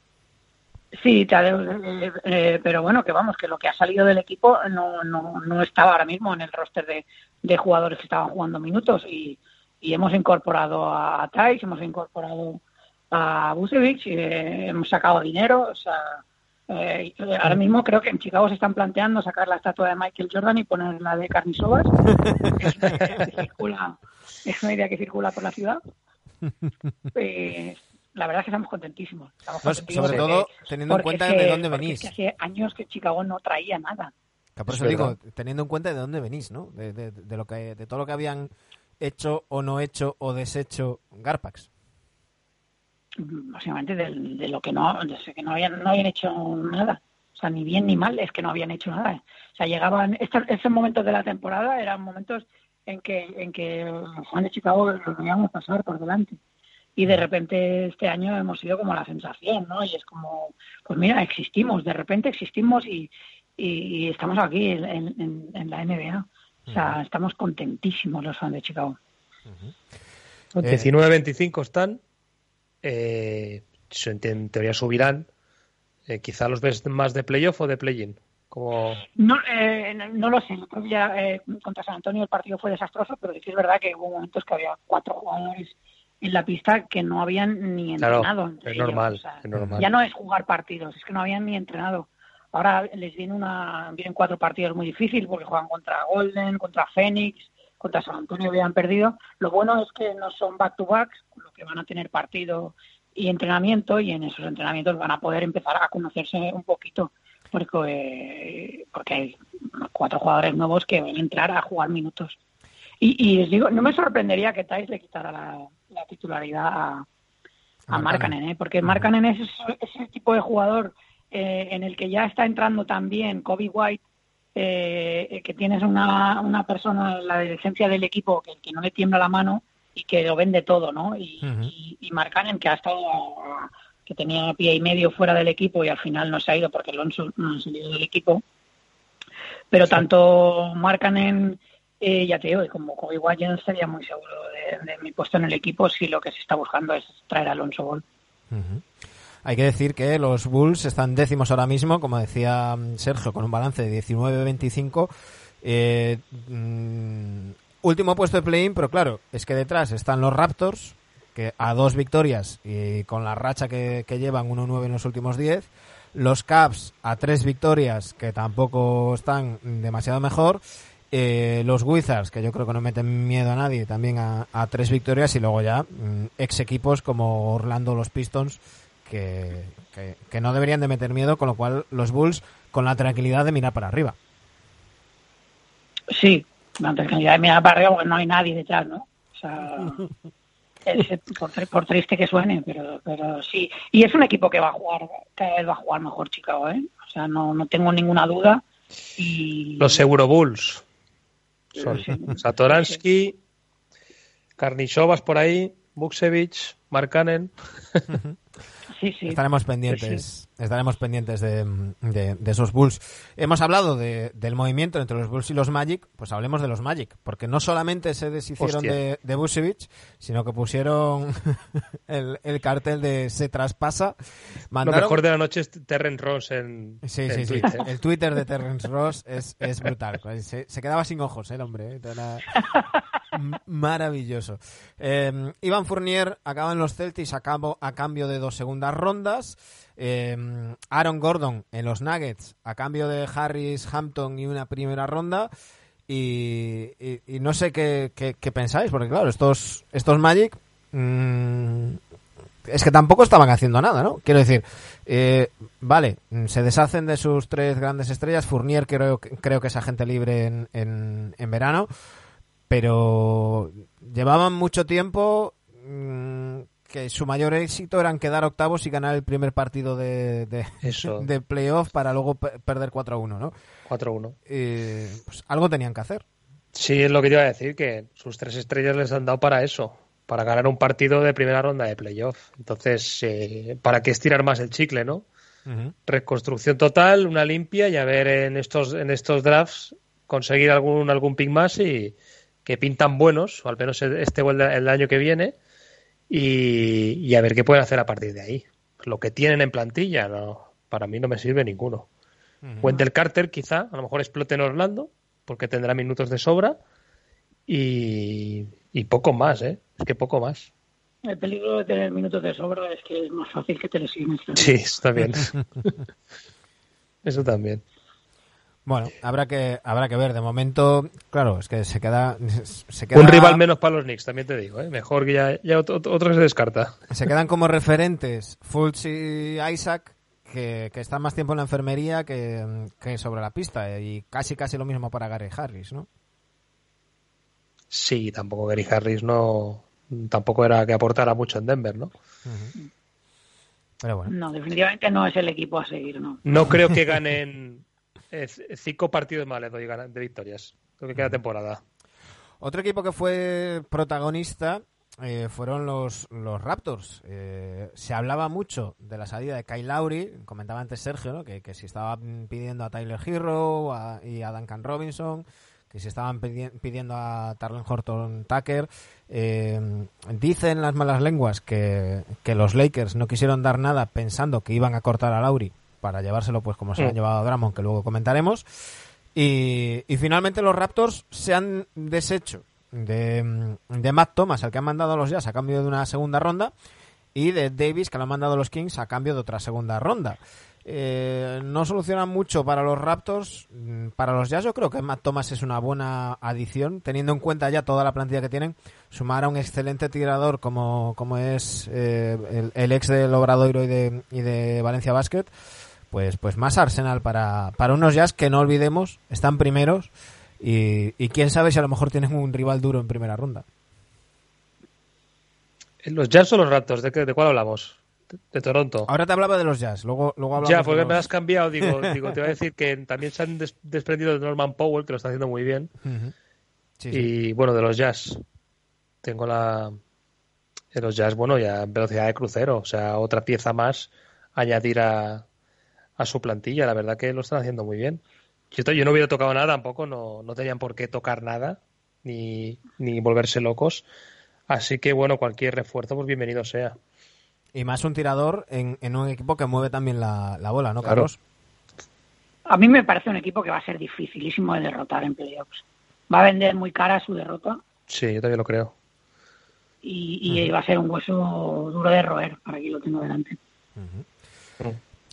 Sí, eh, eh, pero bueno, que vamos, que lo que ha salido del equipo no, no, no estaba ahora mismo en el roster de, de jugadores que estaban jugando minutos y, y hemos incorporado a Thais, hemos incorporado a Busevich, eh, hemos sacado dinero, o sea, eh, ahora mismo creo que en Chicago se están planteando sacar la estatua de Michael Jordan y poner la de Carnisovas. es, una idea que circula, es una idea que circula por la ciudad. Pues, la verdad es que estamos contentísimos. Estamos Pues, contentísimos sobre todo teniendo en cuenta es que- de dónde venís. es que hace años que Chicago no traía nada. Que por Es eso digo, teniendo en cuenta de dónde venís, ¿no? De, de- de lo que, de todo lo que habían hecho o no hecho o deshecho Garpax. mm, básicamente de, de lo que no, de que no habían, no habían hecho nada. O sea, ni bien ni mal, es que no habían hecho nada. O sea, llegaban, estos, estos momentos de la temporada eran momentos en que, en que los Juan de Chicago los veíamos pasar por delante. Y de repente este año hemos sido como la sensación, ¿no? Y es como, pues mira, existimos, de repente existimos y, y, y estamos aquí en, en- en la NBA. O sea, estamos contentísimos los fans de Chicago. Eh, 19-25 están. Eh, se- en teoría subirán. Eh, quizá los ves más de playoff o de play-in. Como... No, eh, no, no lo sé. Creo que ya, eh, contra San Antonio el partido fue desastroso, pero sí es verdad que hubo momentos que había cuatro jugadores en la pista que no habían ni entrenado. entre es normal, O sea, es normal. Ya no es jugar partidos, es que no habían ni entrenado. Ahora les viene una, vienen cuatro partidos muy difíciles porque juegan contra Golden, contra Phoenix, contra San Antonio habían perdido. Lo bueno es que no son back to backs, con lo que van a tener partido y entrenamiento y en esos entrenamientos van a poder empezar a conocerse un poquito porque eh, porque hay cuatro jugadores nuevos que van a entrar a jugar minutos. Y, y les digo, no me sorprendería que Thais le quitara la, la titularidad a, a Markkanen. Markkanen, ¿eh? porque Markkanen es ese, tipo de jugador eh, en el que ya está entrando también Kobe White, eh, que tienes una, una persona en la dirigencia del equipo que, que no le tiembla la mano y que lo vende todo, ¿no? Y, Ujú. y, y Markkanen, que ha estado, que tenía pie y medio fuera del equipo y al final no se ha ido porque Alonso no ha salido del equipo. Pero tanto Markkanen, ya te digo, como White, yo no estaría muy seguro de, mi puesto en el equipo si lo que se está buscando es traer a Alonso Ball. Hay que decir que los Bulls están décimos ahora mismo, como decía mm, Sergio, con un balance de 19-25. Eh, mm, último puesto de play-in, pero claro, es que detrás están los Raptors, que a dos victorias y con la racha que, que llevan 1-9 en los últimos 10. Los Cavs a tres victorias, que tampoco están demasiado mejor. Eh, los Wizards, que yo creo que no meten miedo a nadie, también a, a tres victorias. Y luego ya mm, ex equipos como Orlando, los Pistons, que, que, que no deberían de meter miedo, con lo cual los Bulls con la tranquilidad de mirar para arriba. Sí, la tranquilidad de mirar para arriba porque no hay nadie detrás, ¿no? O sea, es- por, por triste que suene, pero, pero sí. Y es un equipo que va a jugar, cada vez va a jugar mejor Chicago, ¿eh? O sea, no, no tengo ninguna duda. Y Los Eurobulls. Son. Satoransky, Karnisovas por ahí, Buksevich, Markkanen. Sí, sí. Estaremos pendientes, estaremos pendientes de, de- de esos Bulls. Hemos hablado de- del movimiento entre los Bulls y los Magic, pues hablemos de los Magic, porque no solamente se deshicieron Hostia. de, de sino que pusieron el, el cartel de se traspasa. Lo mejor de la noche es Terren Ross en, Sí, en sí, sí. Twitter. El Twitter de Terrence Ross es, es brutal. Se, se quedaba sin ojos el hombre. ¿eh? Era maravilloso. Eh, Iván Fournier acaba en los Celtics a, a cambio de dos segundas rondas. Eh, Aaron Gordon en los Nuggets a cambio de Harris Hampton y una primera ronda. Y, y- no sé qué, qué- qué pensáis, porque claro, estos, estos Magic mm, es que tampoco estaban haciendo nada, ¿no? Quiero decir, eh, vale, se deshacen de sus tres grandes estrellas. Fournier creo, creo que es agente libre en, en, en verano, pero llevaban mucho tiempo mm, que su mayor éxito era en quedar octavos y ganar el primer partido de, de, Eso. de playoff para luego pe- perder 4-1, ¿no? 4-1. Eh, pues algo tenían que hacer. Sí, es lo que te iba a decir, que sus tres estrellas les han dado para eso, para ganar un partido de primera ronda de playoff. Entonces, eh, ¿para qué estirar más el chicle, no? Reconstrucción total, una limpia y a ver en estos, en estos drafts conseguir algún, algún pick más y que pintan buenos, o al menos este o el, el año que viene, y, y a ver qué pueden hacer a partir de ahí. Lo que tienen en plantilla, no, para mí no me sirve ninguno. Wendell Carter quizá, a lo mejor explote en Orlando, porque tendrá minutos de sobra. Y, Y poco más, ¿eh? Es que poco más. El peligro de tener minutos de sobra es que es más fácil que te lesiones. Sí, eso también. eso también. Bueno, habrá que habrá que ver. De momento, claro, es que se queda, se queda Un rival menos para los Knicks, también te digo, ¿eh? Mejor que ya, ya otro, otro que se descarta. se quedan como referentes Fultz y Isaac, que, que están más tiempo en la enfermería que, que sobre la pista. eh, Y casi casi lo mismo para Gary Harris, ¿no? Sí, tampoco Gary Harris no tampoco era que aportara mucho en Denver, ¿no? Pero bueno. No, definitivamente no es el equipo a seguir, ¿no? No creo que ganen eh, cinco partidos más de victorias. Lo que queda temporada. Otro equipo que fue protagonista eh, fueron los, los Raptors. Eh, se hablaba mucho de la salida de Kyle Lowry, comentaba antes Sergio, ¿no? que, que si estaban pidiendo a Tyler Hero a- y a Duncan Robinson, que si estaban pidi- pidiendo a Tarlen Horton Tucker. Eh, dicen las malas lenguas que, que los Lakers no quisieron dar nada pensando que iban a cortar a Lowry para llevárselo pues como se lo han Mm. llevado a Drummond, que luego comentaremos. Y, y finalmente los Raptors se han deshecho de, de Matt Thomas, al que han mandado a los Jazz a cambio de una segunda ronda, y de Davis, que lo han mandado a los Kings a cambio de otra segunda ronda. Eh, no solucionan mucho para los Raptors. Mm, Para los Jazz yo creo que Matt Thomas es una buena adición, teniendo en cuenta ya toda la plantilla que tienen. Sumar a un excelente tirador como, como es eh, el, el ex del Obradoiro y de, y de Valencia Basket, pues, pues más Arsenal para, para unos Jazz que no olvidemos, están primeros y, y quién sabe si a lo mejor tienen un rival duro en primera ronda. ¿Los Jazz o los Raptors? ¿De, qué- de cuál hablamos? De, de Toronto. Ahora te hablaba de los Jazz, luego, luego hablamos Ya, de porque los- me has cambiado. Digo, digo, te iba a decir que también se han des- desprendido de Norman Powell, que lo está haciendo muy bien. Sí. Y bueno, de los Jazz. Tengo la. De los Jazz, bueno, ya en velocidad de crucero. O sea, otra pieza más añadir a, a su plantilla. La verdad que lo están haciendo muy bien. Yo, yo no hubiera tocado nada tampoco, no, no tenían por qué tocar nada, ni, ni volverse locos. Así que bueno, cualquier refuerzo, pues bienvenido sea. Y más un tirador en, en un equipo que mueve también la, la bola, ¿no, Claro. Carlos? A mí me parece un equipo que va a ser dificilísimo de derrotar en playoffs. Va a vender muy cara su derrota Sí, yo también lo creo. y, y va a ser un hueso duro de roer. Para aquí lo tengo delante.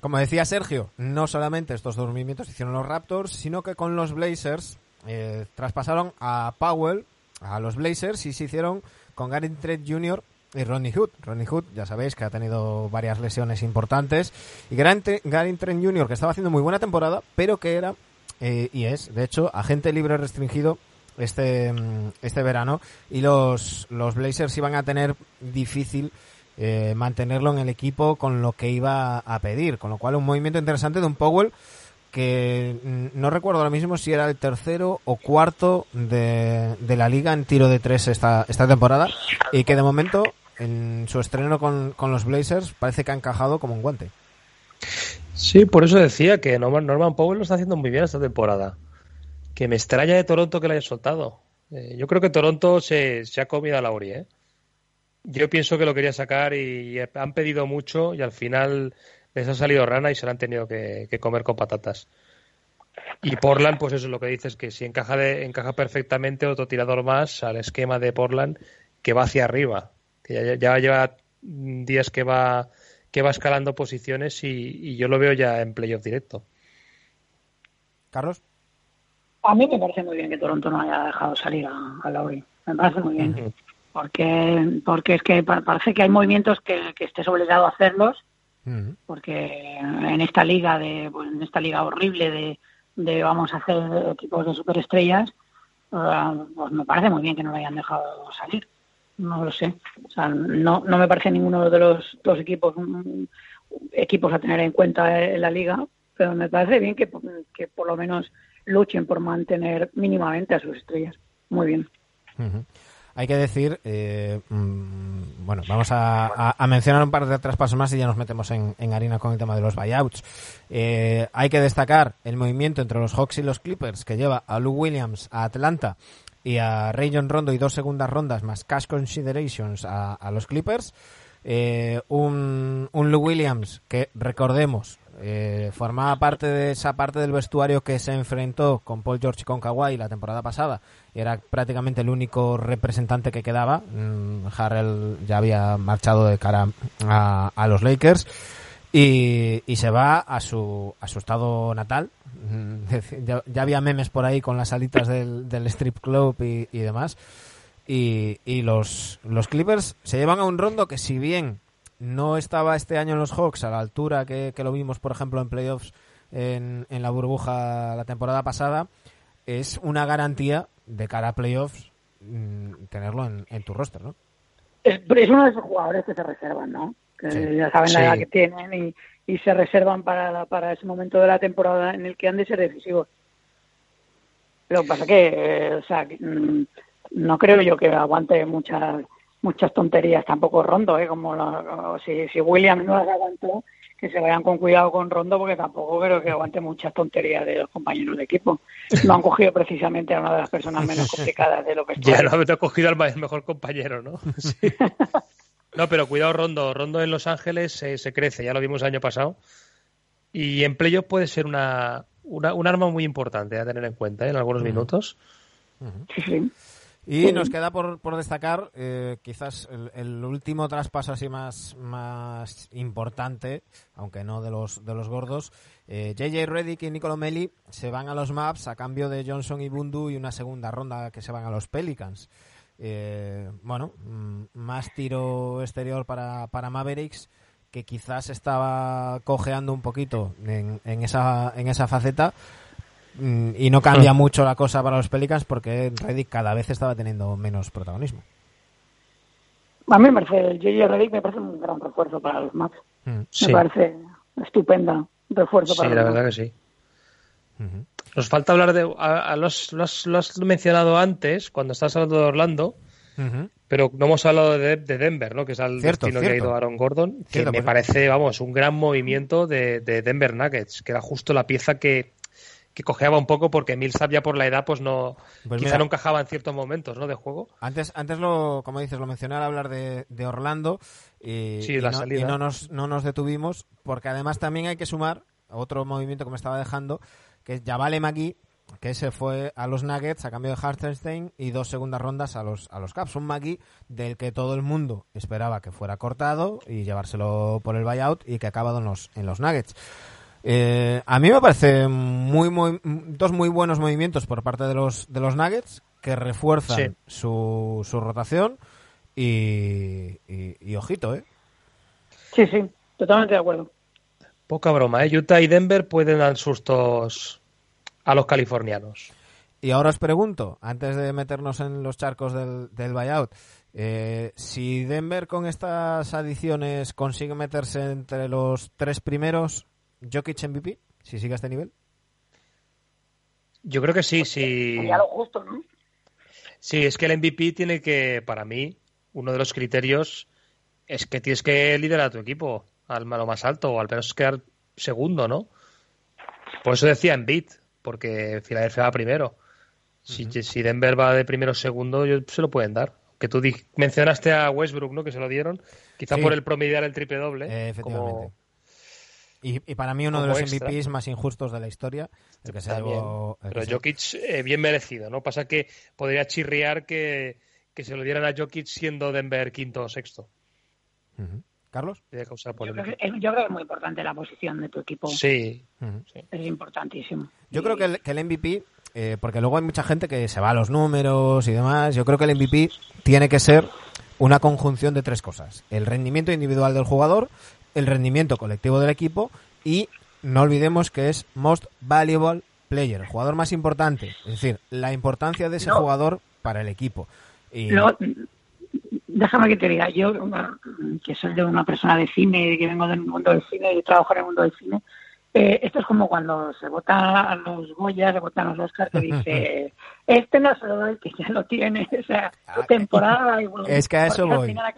Como decía Sergio, no solamente estos dos movimientos hicieron los Raptors, sino que con los Blazers eh, traspasaron a Powell a los Blazers y se hicieron con Gary Trent Jr. y Ronnie Hood. Ronnie Hood, ya sabéis que ha tenido varias lesiones importantes. Y Gary Tre- Gary Trent Jr., que estaba haciendo muy buena temporada, pero que era, eh, y es, de hecho, agente libre restringido este, mm, este verano. Y los, los Blazers iban a tener difícil eh, mantenerlo en el equipo con lo que iba a pedir. Con lo cual, un movimiento interesante de un Powell que mm, no recuerdo ahora mismo si era el tercero o cuarto de, la liga en tiro de tres esta, esta temporada y que de momento en su estreno con, con los Blazers parece que ha encajado como un guante. Sí, por eso decía que Norman, Norman Powell lo está haciendo muy bien esta temporada. Que me extraña de Toronto que lo haya soltado. Eh, yo creo que Toronto se, se ha comido a Lauri, ¿eh? Yo pienso que lo quería sacar y han pedido mucho y al final les ha salido rana y se lo han tenido que, que comer con patatas. Y Portland, pues eso es lo que dices, que si encaja, de, encaja perfectamente otro tirador más al esquema de Portland que va hacia arriba. Que ya, ya lleva días que va que va escalando posiciones y, y yo lo veo ya en playoff directo. Carlos. A mí me parece muy bien que Toronto no haya dejado salir a, a Lowry. Me parece muy bien. Porque, porque es que pa- parece que hay movimientos que, que estés obligado a hacerlos porque en esta liga de pues, en esta liga horrible de, de vamos a hacer equipos de superestrellas eh, pues me parece muy bien que no lo hayan dejado salir. No lo sé. O sea no no me parece ninguno de los dos equipos mm, equipos a tener en cuenta en la liga pero me parece bien que, que por lo menos luchen por mantener mínimamente a sus estrellas. Muy bien. Ujú. Hay que decir, eh, mm, bueno, vamos a, a- mencionar un par de traspasos más y ya nos metemos en, en harina con el tema de los buyouts. Eh, hay que destacar el movimiento entre los Hawks y los Clippers que lleva a Lou Williams a Atlanta y a Rayon Rondo y dos segundas rondas más cash considerations a, a los Clippers. Eh, un, un Lou Williams que, recordemos, eh, formaba parte de esa parte del vestuario que se enfrentó con Paul George y con Kawhi la temporada pasada. Era prácticamente el único representante que quedaba. Mm, Harrell ya había marchado de cara a, a los Lakers. Y, se va a su, a su estado natal. Mm, Ya, había memes por ahí con las salitas del, strip club y, y demás. Y, y los, los Clippers se llevan a un rondo que si bien no estaba este año en los Hawks a la altura que, que lo vimos, por ejemplo, en playoffs en, en la burbuja la temporada pasada, es una garantía de cara a playoffs mm, tenerlo en, en tu roster, ¿no? Es, pero es uno de esos jugadores que se reservan, ¿no? Que Sí. ya saben Sí. la edad que tienen y, y se reservan para, la- para ese momento de la temporada en el que han de ser decisivos. Lo que pasa que, eh, o sea, que, mm, no creo yo que aguante muchas muchas tonterías tampoco Rondo, ¿eh? Como lo- si, si William no las aguantó, que se vayan con cuidado con Rondo porque tampoco creo que aguante muchas tonterías de los compañeros de equipo. No han cogido precisamente a una de las personas menos complicadas de lo que Ya está. no cogido al mejor compañero, ¿no? Sí. No, pero cuidado Rondo. Rondo en Los Ángeles se, se crece, ya lo vimos el año pasado. Y en playoff puede ser una, una- un arma muy importante a tener en cuenta ¿eh? en algunos minutos. Sí, sí. Y nos queda por, por destacar eh, quizás el, el último traspaso así más, más importante, aunque no de los, de los gordos. Eh, JJ Reddick y Nicolo Melli se van a los Maps a cambio de Johnson y Bundu y una segunda ronda que se van a los Pelicans. Eh, bueno, mm, más tiro exterior para, para Mavericks que quizás estaba cojeando un poquito en, en, esa, en esa faceta y no cambia mucho la cosa para los Pelicans porque Reddick cada vez estaba teniendo menos protagonismo. A mí me parece, J.J. Redick me parece un gran refuerzo para los Max. Mm, Sí, Me parece estupenda refuerzo sí para la los verdad Max. que sí. Nos falta hablar de. A, a los, los- lo has mencionado antes, cuando estás hablando de Orlando, pero no hemos hablado de, de Denver, ¿no? Que es al Cierto, destino que ha ido Aaron Gordon. Que Cierto, me pues- parece, vamos, un gran movimiento de, de Denver Nuggets, que era justo la pieza que, que cojeaba un poco porque Millsap ya por la edad, pues no. Pues quizá mira. no encajaba en ciertos momentos, ¿no? De juego. Antes, antes lo, como dices, lo mencioné al hablar de, de Orlando y, Sí, y la no, salida. y no nos, no nos detuvimos porque además también hay que sumar otro movimiento que me estaba dejando que es Javale McGee que se fue a los Nuggets a cambio de Hartenstein y dos segundas rondas a los a los Caps. Un McGee del que todo el mundo esperaba que fuera cortado y llevárselo por el buyout y que ha acabado en los, en los Nuggets. Eh, a mí me parece muy, muy, dos muy buenos movimientos por parte de los, de los Nuggets que refuerzan Sí. su, su rotación y, y, y ojito, ¿eh? Sí, sí, totalmente de acuerdo. Poca broma, ¿eh? Utah y Denver pueden dar sustos a los californianos. Y ahora os pregunto, antes de meternos en los charcos del, del buyout, eh, si Denver con estas adiciones consigue meterse entre los tres primeros, Jokic MVP, si sigue a este nivel. Yo creo que sí, sí. Sería lo justo, ¿no? Sí, es que el MVP tiene que, para mí, uno de los criterios es que tienes que liderar a tu equipo al malo más alto o al menos quedar segundo, ¿no? Por eso decía en beat, porque Filadelfia va primero. Si, si Denver va de primero o segundo, yo- se lo pueden dar. Que tú di- mencionaste a Westbrook, ¿no? Que se lo dieron, quizá Sí. por el promediar el triple doble. Eh, efectivamente. como- Y, y para mí uno de los extra. MVPs más injustos de la historia, el que se llevó... el que Pero se- Jokic, eh, bien merecido, ¿no? Pasa que podría chirriar que, que se lo dieran a Jokic siendo Denver quinto o sexto. Ujú. ¿Carlos? Podría causar Yo creo, que, yo creo que es muy importante la posición de tu equipo. Sí. Es importantísimo. Yo creo que el, que el MVP, eh, porque luego hay mucha gente que se va a los números y demás, yo creo que el MVP tiene que ser una conjunción de tres cosas. El rendimiento individual del jugador, el rendimiento colectivo del equipo y no olvidemos que es Most Valuable Player, el jugador más importante. Es decir, la importancia de ese No. jugador para el equipo. Y, déjame que te diga, yo que soy de una persona de cine, que vengo del mundo del cine y trabajo en el mundo del cine, eh, esto es como cuando se votan a los Goya, se votan a los Oscars, que dice, este no se lo doy, que ya lo tiene, o sea, Ah, temporada y bueno, es que a eso voy. final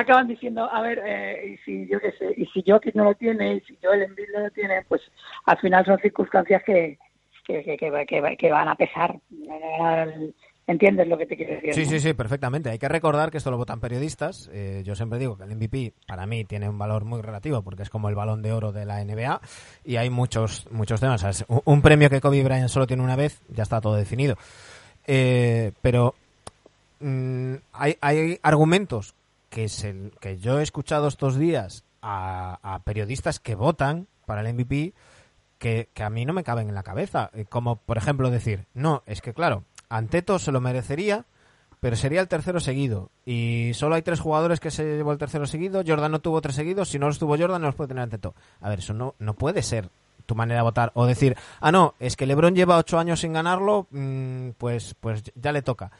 acaban, diciendo, a ver, eh, y si yo qué sé, y si Jokic no lo tiene, y si Joel Embiid no lo tiene, pues al final son circunstancias que, que, que, que, que- que van a pesar. El, entiendes lo que te quiero decir. Sí, sí, sí, perfectamente. Hay que recordar que esto lo votan periodistas. Eh, yo siempre digo que el MVP para mí tiene un valor muy relativo porque es como el balón de oro de la NBA y hay muchos muchos temas. Un premio que Kobe Bryant solo tiene una vez, ya está todo definido. Eh, pero mm, hay, hay argumentos que, se, que yo he escuchado estos días a, periodistas que votan para el MVP que, que a mí no me caben en la cabeza. Eh, Como, por ejemplo, decir, no, es que claro, Anteto se lo merecería, pero sería el tercero seguido. Y solo hay tres jugadores que se llevó el tercero seguido. Jordan no tuvo tres seguidos. Si no los tuvo Jordan, no los puede tener Anteto. A ver, eso no, no puede ser tu manera de votar. O decir, ah, no, es que LeBron lleva ocho años sin ganarlo, mm, pues, pues ya le toca.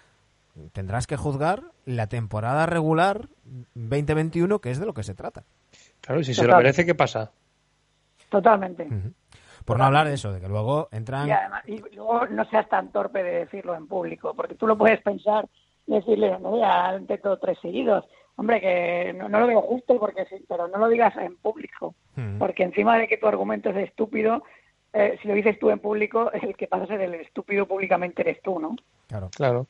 Tendrás que juzgar la temporada regular 2021, que es de lo que se trata. Claro, y si se lo merece, ¿qué pasa? Totalmente. Por no hablar de eso, de que luego entran... Y además, y luego no seas tan torpe de decirlo en público, porque tú lo puedes pensar y decirle, no, ya ante todo tres seguidos. Hombre, que no, no lo veo justo, porque sí, pero no lo digas en público, porque encima de que tu argumento es estúpido, eh, si lo dices tú en público, el que pasa a ser el estúpido públicamente eres tú, ¿no? Claro. Claro.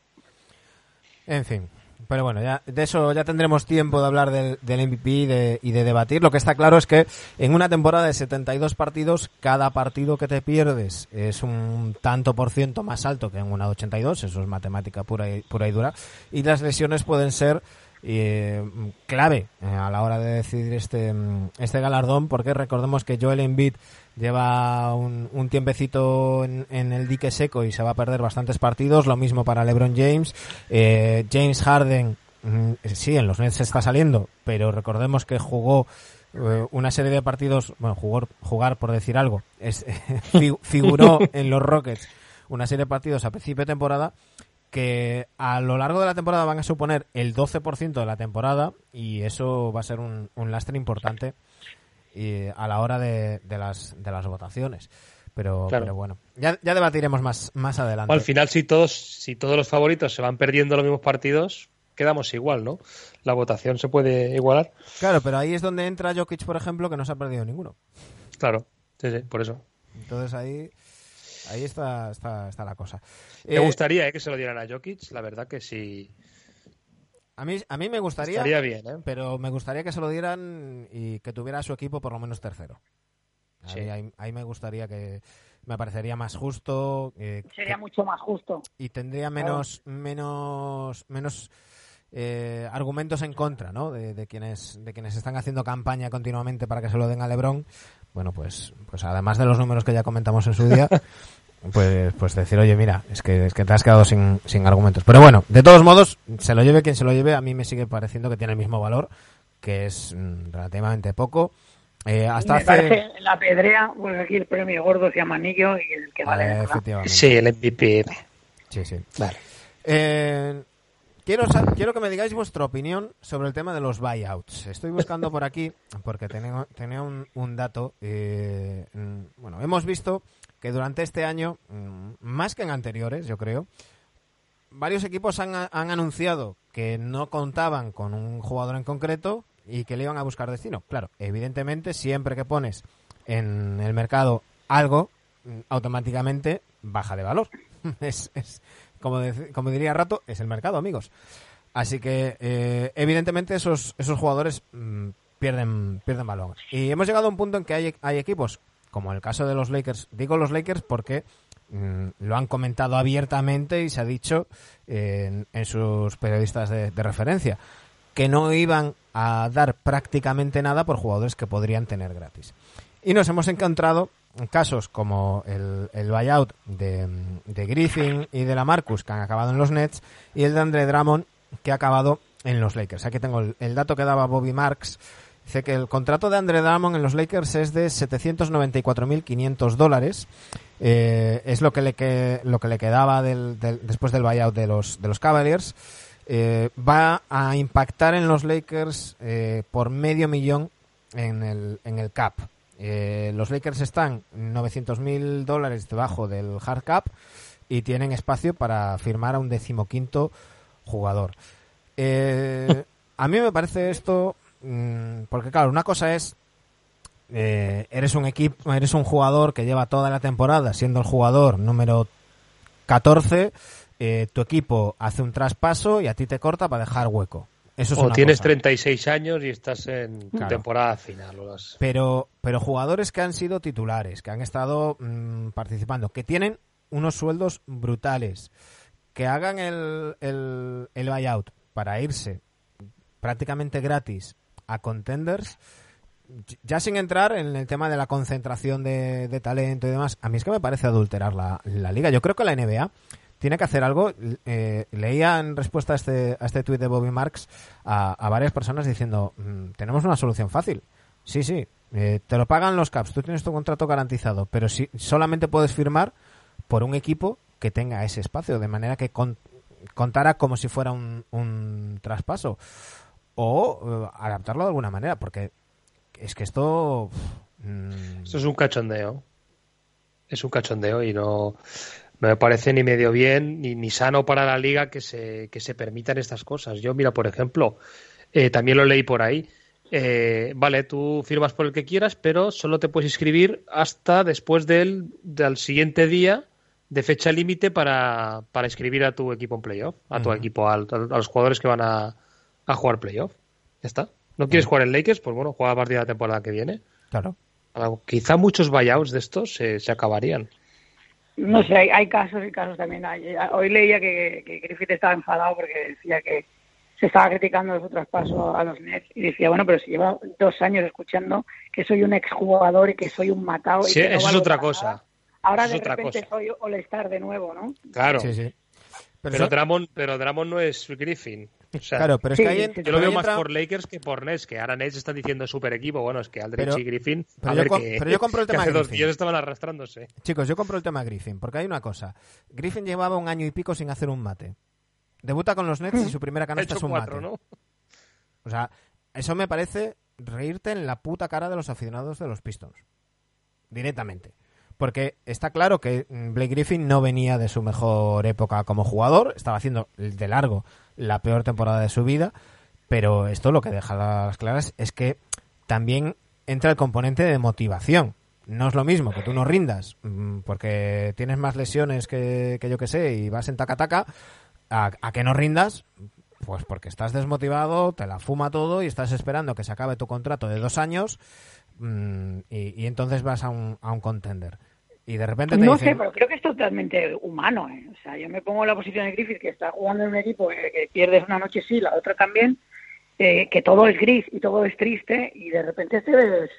En fin. Pero bueno, ya, de eso ya tendremos tiempo de hablar del, del MVP y de, y de debatir. Lo que está claro es que en una temporada de 72 partidos, cada partido que te pierdes es un tanto por ciento más alto que en una de 82. Eso es matemática pura y, pura y dura. Y las lesiones pueden ser eh, clave eh, a la hora de decidir este, mm, este galardón, porque recordemos que Joel Embiid lleva un, un tiempecito en, en el dique seco y se va a perder bastantes partidos. Lo mismo para LeBron James. Eh, James Harden, mm, sí, en los Nets está saliendo, pero recordemos que jugó eh, una serie de partidos, bueno, jugó, jugar por decir algo, es, fi- figuró en los Rockets una serie de partidos a principio de temporada que a lo largo de la temporada van a suponer el 12% de la temporada y eso va a ser un, un lastre importante y a la hora de, de las, de las votaciones. Pero, Claro. pero bueno, ya, ya debatiremos más, más adelante. Al final, si todos, si todos los favoritos se van perdiendo los mismos partidos, quedamos igual, ¿no? La votación se puede igualar. Claro, pero ahí es donde entra Jokic, por ejemplo, que no se ha perdido ninguno. Claro, sí, sí, por eso. Entonces ahí, ahí está, está, está la cosa. Me Eh, gustaría eh, que se lo dieran a Jokic, la verdad que sí. a, mí, a mí me gustaría, Estaría bien, ¿eh? pero me gustaría que se lo dieran y que tuviera a su equipo por lo menos tercero. Ahí, Sí. ahí, ahí me gustaría que me parecería más justo eh, Sería que- mucho más justo. y tendría menos menos menos eh, argumentos en contra ¿no? de, de quienes de quienes están haciendo campaña continuamente para que se lo den a LeBron bueno pues pues además de los números que ya comentamos en su día pues pues decir oye mira es que es que te has quedado sin, sin argumentos pero bueno de todos modos se lo lleve quien se lo lleve a mí me sigue pareciendo que tiene el mismo valor que es mm, relativamente poco Eh, hasta me hace parece la pedrea, porque aquí el premio gordo se llama anillo y el que vale. Vale, Sí, el MVP. sí sí Vale. Eh, quiero, quiero que me digáis vuestra opinión sobre el tema de los buyouts. Estoy buscando por aquí, porque tenía, tenía un, un dato. eh, mm, bueno, hemos visto que durante este año, mm, más que en anteriores, yo creo, varios equipos han, han anunciado que no contaban con un jugador en concreto y que le iban a buscar destino. Claro, evidentemente, siempre que pones en el mercado algo, mm, automáticamente baja de valor. es, es- como, dec- como diría Rato, es el mercado, amigos. Así que, eh, evidentemente, esos, esos jugadores mm, pierden, pierden valor. Y hemos llegado a un punto en que hay, hay equipos, como el caso de los Lakers. Digo los Lakers porque mm, lo han comentado abiertamente y se ha dicho eh, en, en sus periodistas de, de referencia que no iban a dar prácticamente nada por jugadores que podrían tener gratis. Y nos hemos encontrado en casos como el, el buyout de, de Griffin y de la Marcus, que han acabado en los Nets, y el de Andre Drummond, que ha acabado en los Lakers. Aquí tengo el, el dato que daba Bobby Marks. Dice que el contrato de Andre Drummond en los Lakers es de 794.500 dólares. Eh, es lo que le, que, lo que le quedaba del, del- después del buyout de los, de los Cavaliers. Eh, va a impactar en los Lakers eh, por medio millón en el, en el cap. Eh, los Lakers están 900.000 dólares debajo del hard cap y tienen espacio para firmar a un decimoquinto jugador. Eh, a mí me parece esto, mm, porque claro, una cosa es, eh, eres un equipo, eres un jugador que lleva toda la temporada siendo el jugador número 14 eh, tu equipo hace un traspaso y a ti te corta para dejar hueco. Eso es o tienes cosa. 36 años y estás en tu Claro. temporada final. o las- Pero, pero jugadores que han sido titulares, que han estado mm, participando, que tienen unos sueldos brutales, que hagan el, el, el buyout para irse prácticamente gratis a contenders, ya sin entrar en el tema de la concentración de, de talento y demás, a mí es que me parece adulterar la, la liga. Yo creo que la NBA tiene que hacer algo. Eh, leía en respuesta a este, a este tuit de Bobby Marks a, varias personas diciendo, "Mm, tenemos una solución fácil. Sí, sí, eh, te lo pagan los Caps, tú tienes tu contrato garantizado, pero si solamente puedes firmar por un equipo que tenga ese espacio, de manera que con- contara como si fuera un, un traspaso. O eh, adaptarlo de alguna manera, porque es que esto... mm, Esto es un cachondeo. Es un cachondeo y no, no me parece ni medio bien ni, ni sano para la liga que se, que se permitan estas cosas. Yo, mira, por ejemplo, eh, también lo leí por ahí. eh, vale, tú firmas por el que quieras, pero solo te puedes inscribir hasta después del, del siguiente día de fecha límite para, para inscribir a tu equipo en playoff, a tu equipo, al- a, los jugadores que van a, a jugar playoff. Ya está. ¿No quieres jugar en Lakers? Pues bueno, juega a partir de la temporada que viene. claro. Quizá muchos buyouts de estos se, se acabarían. No sé, hay, hay casos y casos también. Hay- Hoy leía que, que Griffith estaba enfadado porque decía que se estaba criticando su traspaso a los Nets y decía, bueno, pero si lleva dos años escuchando que soy un exjugador y que soy un matado. y Sí, que no eso es otra cosa. nada, Ahora Eso de repente cosa. soy All-Star de nuevo, ¿no? Claro. Sí, sí. Pero, Pero, Drummond, pero Drummond no es Griffin. O sea, claro, pero es Sí, que sí, yo lo veo más por Lakers que por Nets, que ahora Nets están diciendo super equipo. Bueno, es que Aldrich Pero- y Griffin. pero a yo ver com- que, pero yo compro el que tema hace dos Griffin. estaban arrastrándose. Chicos, yo compro el tema Griffin, porque hay una cosa. Griffin llevaba un año y pico sin hacer un mate. Debuta con los Nets y su primera canasta es un cuatro, mate. ¿no? O sea, eso me parece reírte en la puta cara de los aficionados de los Pistons. Directamente. Porque está claro que mm, Blake Griffin no venía de su mejor época como jugador, estaba haciendo de largo la peor temporada de su vida, pero esto lo que deja las claras es que también entra el componente de motivación. No es lo mismo que tú no rindas mm, porque tienes más lesiones que, que yo que sé y vas en taca-taca a, a que no rindas pues porque estás desmotivado, te la fuma todo y estás esperando que se acabe tu contrato de dos años mm, y, y entonces vas a un, a un contender. Y de repente te No dicen, sé, pero creo que es totalmente humano. ¿eh? O sea, yo me pongo en la posición de Griffith, que está jugando en un equipo que, que pierdes una noche sí, la otra también, eh, que todo es gris y todo es triste, y de repente te ves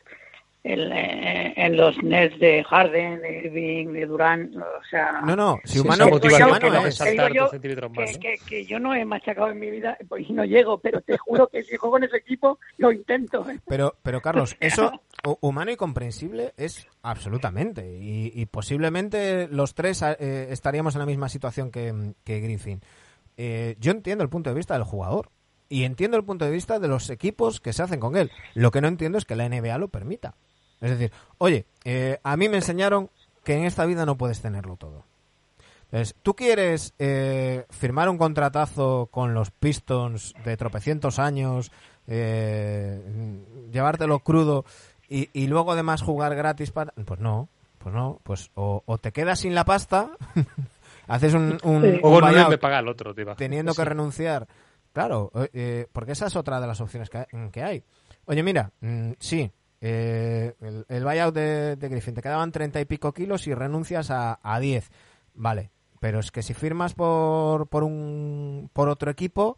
el, eh, en los Nets de Harden, de Irving, de Durant, o sea... no, no, si humano, motivación humano que es. saltar yo centímetros que, más, ¿no? que- que yo no he machacado en mi vida pues, y no llego, pero te juro que si juego en ese equipo lo intento. Pero, pero Carlos, eso hu- humano y comprensible es absolutamente. Y, y posiblemente los tres eh, estaríamos en la misma situación que, que Griffin. Eh, yo entiendo el punto de vista del jugador. Y entiendo el punto de vista de los equipos que se hacen con él. Lo que no entiendo es que la NBA lo permita. Es decir, oye, eh, a mí me enseñaron que en esta vida no puedes tenerlo todo. Entonces, ¿tú quieres eh, firmar un contratazo con los Pistons de tropecientos años, eh, llevártelo crudo y, y luego además jugar gratis para... Pues no, pues no, pues o, o te quedas sin la pasta, haces un, un, Sí. un O buyout me paga el otro, te iba. teniendo que Sí. renunciar. Claro, eh, porque esa es otra de las opciones que, que hay. Oye, mira, mm, sí, eh, el, el buyout de, de Griffin, te quedaban treinta y pico kilos y renuncias a, a 10. Vale, pero es que si firmas por, por, un, por otro equipo,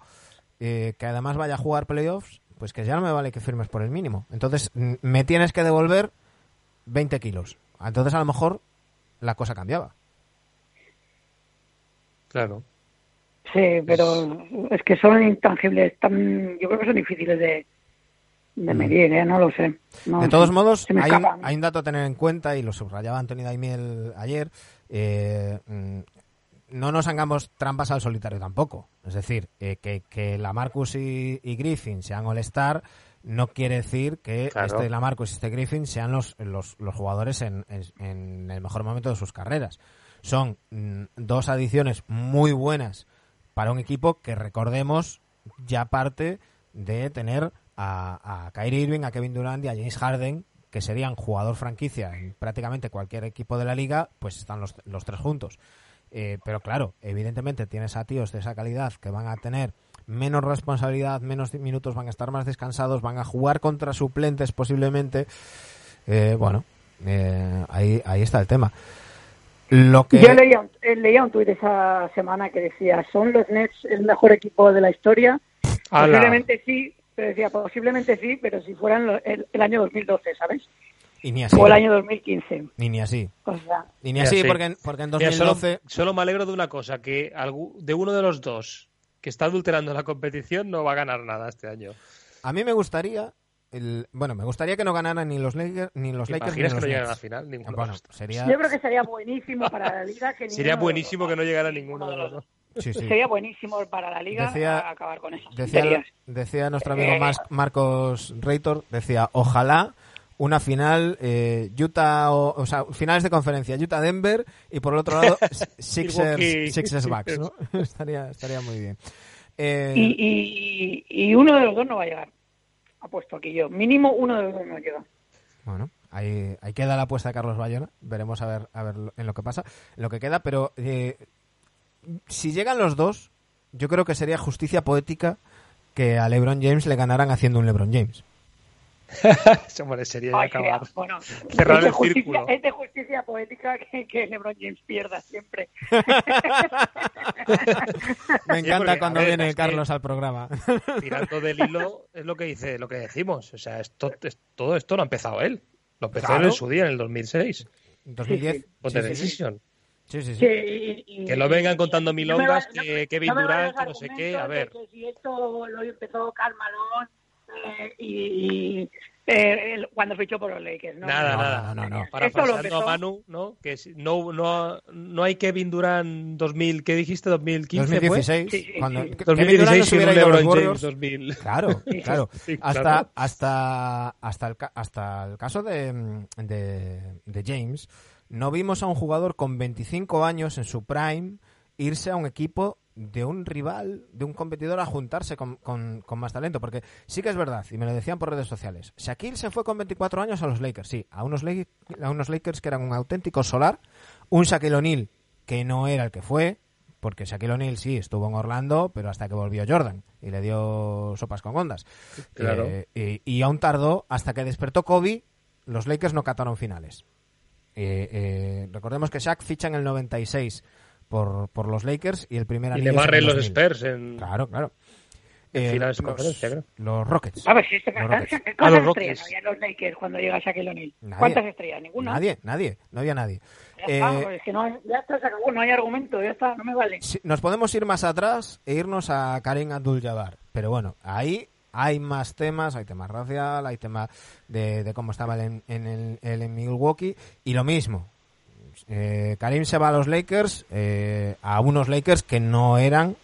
eh, que además vaya a jugar playoffs, pues que ya no me vale que firmes por el mínimo. Entonces, me tienes que devolver 20 kilos. Entonces, a lo mejor, la cosa cambiaba. Claro. Sí, pero es que son intangibles, tan, yo creo que son difíciles de, de medir, ¿eh? no lo sé. No de todos modos, Se hay un, escapa. hay un dato a tener en cuenta y lo subrayaba Antonio Daimiel ayer. eh, mm, no nos hagamos trampas al solitario tampoco. Es decir, eh, que, que la Marcus y, y Griffin sean All-Star no quiere decir que Claro. este Lamarcus y este Griffin sean los, los, los jugadores en, en- en el mejor momento de sus carreras. Son mm, dos adiciones muy buenas para un equipo que recordemos ya parte de tener a, a Kyrie Irving, a Kevin Durant y a James Harden, que serían jugador franquicia en prácticamente cualquier equipo de la liga, pues están los, los tres juntos. Eh, pero claro, evidentemente tienes a tíos de esa calidad que van a tener menos responsabilidad, menos minutos, van a estar más descansados, van a jugar contra suplentes posiblemente. Eh, bueno, eh, ahí, ahí está el tema. Lo que... Yo leía, un- eh, leía un tuit esa semana que decía, ¿son los Nets el mejor equipo de la historia? ¡Hala! Posiblemente sí, pero decía, posiblemente sí, pero si fueran lo- el, el año 2012, ¿sabes? Y ni así. O el año 2015. Ni, ni así. O sea, Y ni así, porque, en- porque en Mira, solo, 2012... solo me alegro de una cosa, que de uno de los dos que está adulterando la competición no va a ganar nada este año. A mí me gustaría... El, bueno, me gustaría que no ganaran ni los Lakers ni los ¿Te Lakers ni que los no a la final? Ninguno Bueno, sería... yo creo que sería buenísimo para la liga que Sería buenísimo que no llegara ninguno de los dos. Sí, sí. Sería buenísimo para la liga Decía- acabar con esas Decía, nuestro amigo Eh. Marcos Reitor, decía, ojalá una final eh, Utah, o, o sea, finales de conferencia, Utah-Denver y por el otro lado Sixers. Sixers Bucks, ¿no? estaría, estaría muy bien. Eh, Y, y, y uno de los dos no va a llegar. Apuesto aquí yo. Mínimo uno de los dos no llega. Bueno, ahí, ahí queda la apuesta de Carlos Bayona. Veremos a ver, a ver en lo que pasa, en lo que queda. Pero eh, si llegan los dos, yo creo que sería justicia poética que a LeBron James le ganaran haciendo un LeBron James. Eso merecería ya Ay, acabar. bueno, Cerrar es el justicia, círculo. Es de justicia poética que, que LeBron James pierda siempre. Me encanta porque, a cuando ver, viene es que- Carlos al programa. Tirando del hilo es lo que dice, lo que decimos. O sea, esto, es- todo esto lo ha empezado él. Lo empezó Claro. él en su día, en el 2006. 2010. Con sí, The sí, sí. Decision. Sí, sí, sí. Que, y- Que lo vengan contando milongas, no que no- Kevin no vayas que no sé qué, a ver. que si esto lo empezó Karl Malone eh, y, y, eh, el- cuando fichó por los Lakers. ¿no? Nada, No, nada. no, no, no. Para Esto lo a Manu, ¿no? Que si- no, no, no hay Kevin Durant 2000, ¿qué dijiste? 2015 fue? 2016. Sí, sí, cuando sí. que- Kevin Durant 2016 no se sin un hubiera ido a los LeBron James Warriors. 2000. Claro, claro. Sí, hasta, claro. hasta, hasta, el, ca- hasta el caso de, de, de James, no vimos a un jugador con 25 años en su prime irse a un equipo de un rival, de un competidor, a juntarse con, con- con más talento. Porque sí que es verdad, y me lo decían por redes sociales, Shaquille se fue con 24 años a los Lakers, sí, a unos, Lake- a unos Lakers que eran un auténtico solar, un Shaquille O'Neal que no era el que fue, porque Shaquille O'Neal sí estuvo en Orlando, pero hasta que volvió Jordan y le dio sopas con ondas. Claro. Eh, y, y aún tardó hasta que despertó Kobe, los Lakers no cataron finales. Eh, eh, recordemos que Shaq ficha en el 96 por, por los Lakers y el primer Y anillo le es en barren los 2000. Spurs en... Claro, claro. Eh, finales de los, conferencia, creo. los Rockets. A ver, si este Los Rockets. ¿Cuántas Ah, los estrellas Rockets. había en los Lakers cuando llega Shaquille O'Neal? ¿Cuántas estrellas? ¿Ninguna? Nadie, nadie, no había nadie. Ya está, Eh, es que no, hay- ya está, se acabó, no hay argumento, ya está, no me vale. Sí, nos podemos ir más atrás e irnos a Karim Abdul-Jabbar. Pero bueno, ahí hay más temas, hay temas racial, hay temas de, de cómo estaba en, en, el, él en Milwaukee. Y lo mismo, eh, Karim se va a los Lakers, eh, a unos Lakers que no eran...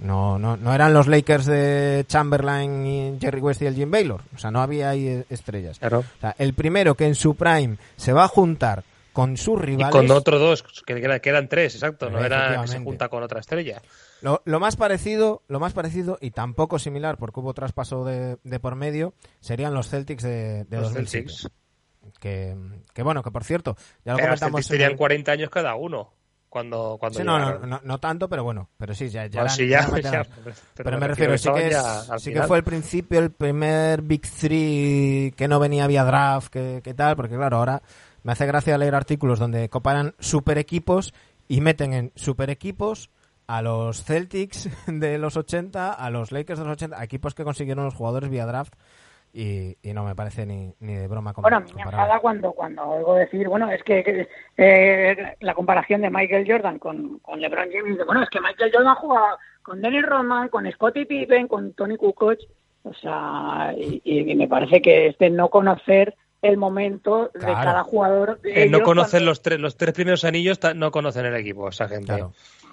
No, no, no eran los Lakers de Chamberlain y Jerry West y el Jim Baylor. O sea, no había ahí eh, estrellas. Claro. O sea, el primero que en su prime se va a juntar con sus Y rivales... con otros dos, que que eran tres, exacto. No era que se junta con otra estrella. Lo, lo más parecido, lo más parecido y tampoco similar porque hubo traspaso de, de por medio serían los Celtics de, de Los 2007. Celtics. Que, que bueno, que por cierto, ya lo Pero los comentamos. Celtics en tenían el- 40 años cada uno. Cuando, cuando Sí, no, no, llegaron. no, no tanto, pero bueno, pero sí, ya, ya No, eran- sí, ya, eran ya, veteranos. pero, Pero, me refiero, sí que, es- sí que fue el principio, el primer Big Three que no venía vía draft, que, que tal, porque claro, ahora me hace gracia leer artículos donde comparan super equipos y meten en super equipos a los Celtics de los 80, a los Lakers de los 80, a equipos que consiguieron los jugadores vía draft y, y no me parece ni, ni de broma Bueno, a mí me enfada cuando, cuando oigo decir, bueno, es que, eh, la comparación de Michael Jordan con, con LeBron James, bueno, es que Michael Jordan jugaba con Dennis Rodman, con Scottie Pippen, con Tony Kukoc, o sea, y, y me parece que es de no conocer el momento de cada jugador. De Eh, no conocen cuando- los tres, los tres primeros anillos, no conocen el equipo, esa gente. Claro,